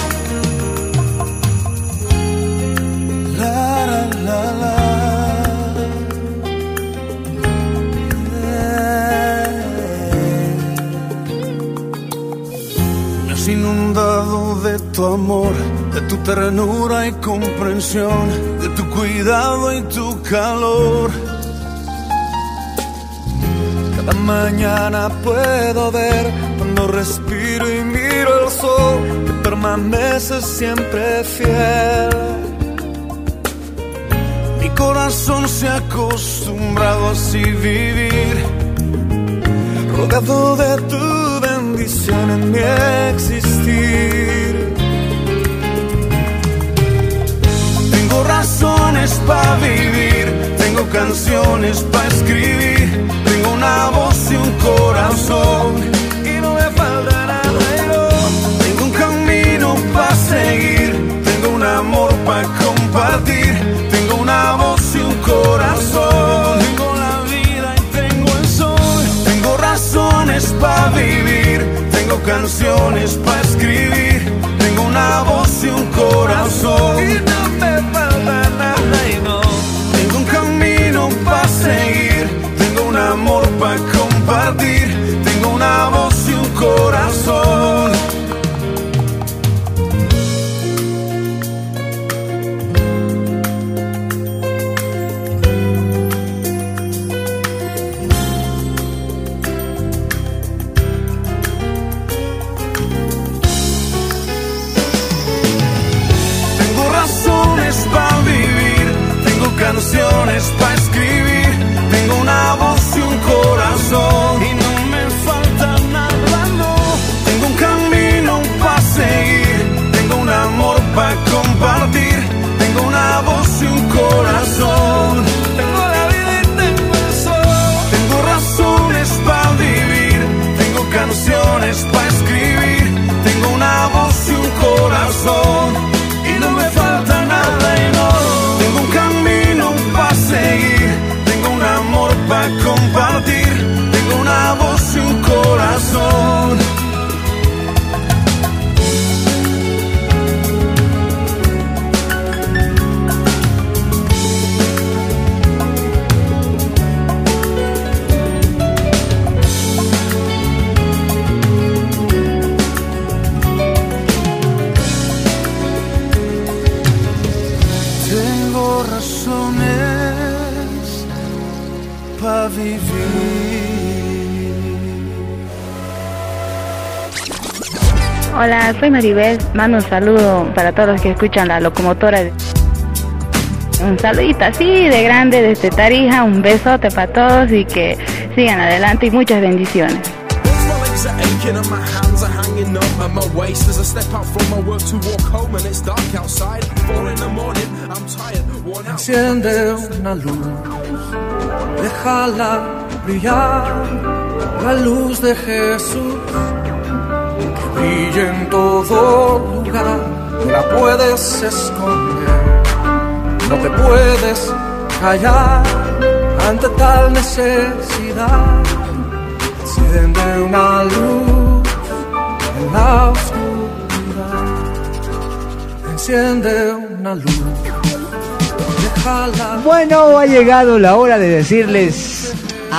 Me has inundado de tu amor, de tu ternura y comprensión, de tu cuidado y tu calor. Cada mañana puedo ver cuando respiro y miro el sol que permanece siempre fiel. Mi corazón se ha acostumbrado a así vivir, rodeado de tu bendición en mi existir. Razones para vivir, tengo canciones para escribir, tengo una voz y un corazón y no me falta nada. y no. Tengo un camino para seguir, tengo un amor para compartir, tengo una voz y un corazón. Tengo la vida y tengo el sol, tengo razones para vivir, tengo canciones para escribir, tengo una voz y un corazón. Hola, soy Maribel. Mando un saludo para todos los que escuchan la locomotora. Un saludito así de grande desde Tarija. Un besote para todos y que sigan adelante y muchas bendiciones. Enciende una luz, déjala brillar, la luz de Jesús, que brille en todo lugar, la puedes esconder, no te puedes callar ante tal necesidad. Enciende una luz en la oscuridad, enciende una luz. Déjala. Bueno, ha llegado la hora de decirles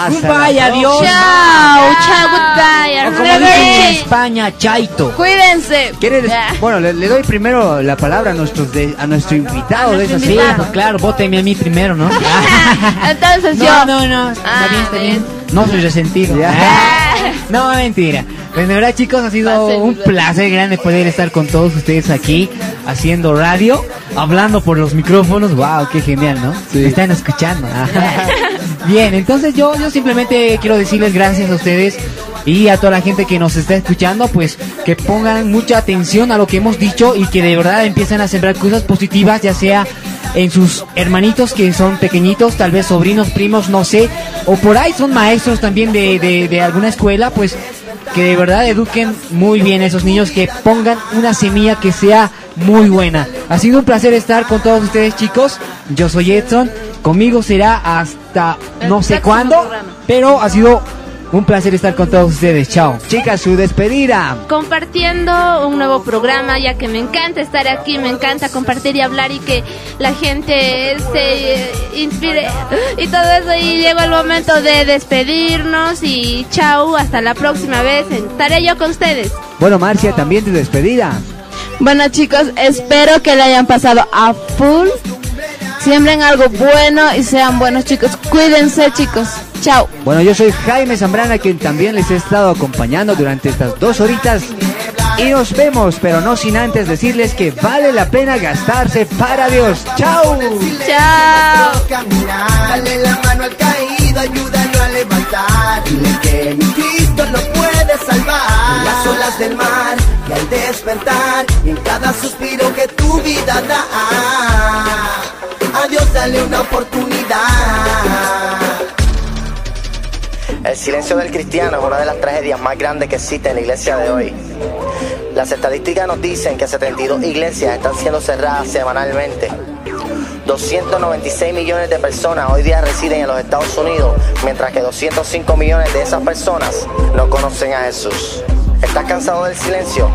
hasta Goodbye, adiós. Chao, chao, goodbye. O como dicen en. España, chaito. Cuídense. ¿Quiere des- Ya. Bueno, le, le doy primero la palabra a, nuestros de- a nuestro invitado de esa Sí, pues claro, vóteme a mí primero, ¿no? Entonces No, yo. no, no, está Ah, bien, está bien. No soy resentido. No, mentira. Pues de verdad, chicos, ha sido un placer grande poder estar con todos ustedes aquí haciendo radio, hablando por los micrófonos. Wow, qué genial, ¿no? Me están escuchando. Bien, entonces yo, yo simplemente quiero decirles gracias a ustedes y a toda la gente que nos está escuchando, pues que pongan mucha atención a lo que hemos dicho y que de verdad empiecen a sembrar cosas positivas, ya sea en sus hermanitos que son pequeñitos, tal vez sobrinos, primos, no sé, o por ahí son maestros también de, de, de alguna escuela, pues que de verdad eduquen muy bien a esos niños, que pongan una semilla que sea muy buena. Ha sido un placer estar con todos ustedes chicos, yo soy Edson, conmigo será hasta no sé cuándo, programa. pero ha sido un placer estar con todos ustedes, chao. Chicas, su despedida. compartiendo un nuevo programa, ya que me encanta estar aquí, me encanta compartir y hablar y que la gente se inspire y todo eso. Y llegó el momento de despedirnos y chao, hasta la próxima vez. Estaré yo con ustedes. Bueno, Marcia, también tu despedida. Bueno chicos, espero que le hayan pasado a full. Siembren algo bueno y sean buenos chicos. Cuídense chicos. Chao. Bueno, yo soy Jaime Zambrana, quien también les he estado acompañando durante estas dos horitas. Y nos vemos, pero no sin antes decirles que vale la pena gastarse para Dios. ¡Chao! Chao. Dale la mano al caído, ayúdalo a levantar. Dile que mi Cristo lo puede salvar. Las olas del mar y al despertar, y en cada suspiro que tu vida da. Dios dale una oportunidad. El silencio del cristiano es una de las tragedias más grandes que existe en la iglesia de hoy. Las estadísticas nos dicen que 72 iglesias están siendo cerradas semanalmente. 296 millones de personas hoy día residen en los Estados Unidos, mientras que 205 millones de esas personas no conocen a Jesús. ¿Estás cansado del silencio?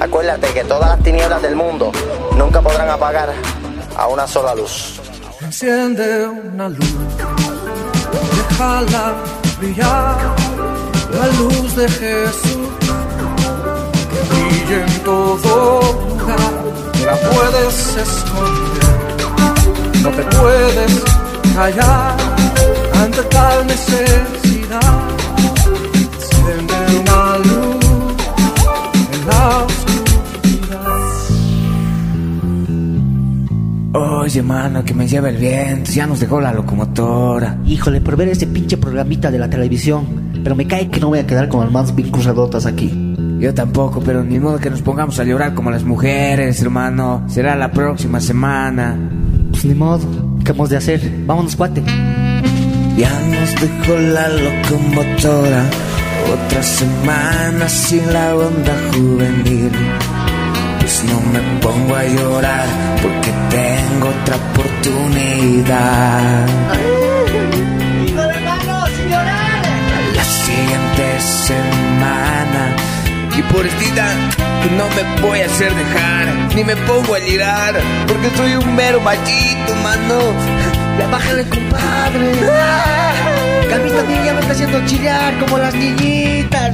Acuérdate que todas las tinieblas del mundo nunca podrán apagar a una sola luz. Enciende una luz, déjala brillar, la luz de Jesús, que brille en todo lugar, la puedes esconder, no te puedes callar ante tal necesidad. Oye, mano, que me lleva el viento, ya nos dejó la locomotora. Híjole, por ver ese pinche programita de la televisión. Pero me cae que no voy a quedar con las manos bien cruzadotas aquí. Yo tampoco, pero ni modo que nos pongamos a llorar como las mujeres, hermano. Será la próxima semana. Pues ni modo, ¿qué hemos de hacer? Vámonos, cuate. Ya nos dejó la locomotora. Otra semana sin la onda juvenil. Pues no me pongo a llorar porque tengo otra oportunidad. La siguiente semana. Y por esta no me voy a hacer dejar, ni me pongo a llorar, porque soy un mero machito, mano. Ya bájale, compadre. Que a mí también ya me está haciendo chillar como las niñitas.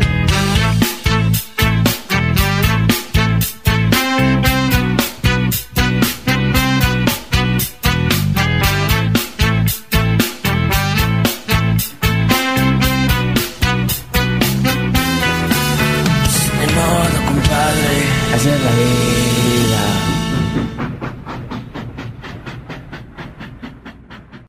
Ni modo, compadre. Hacer la vida.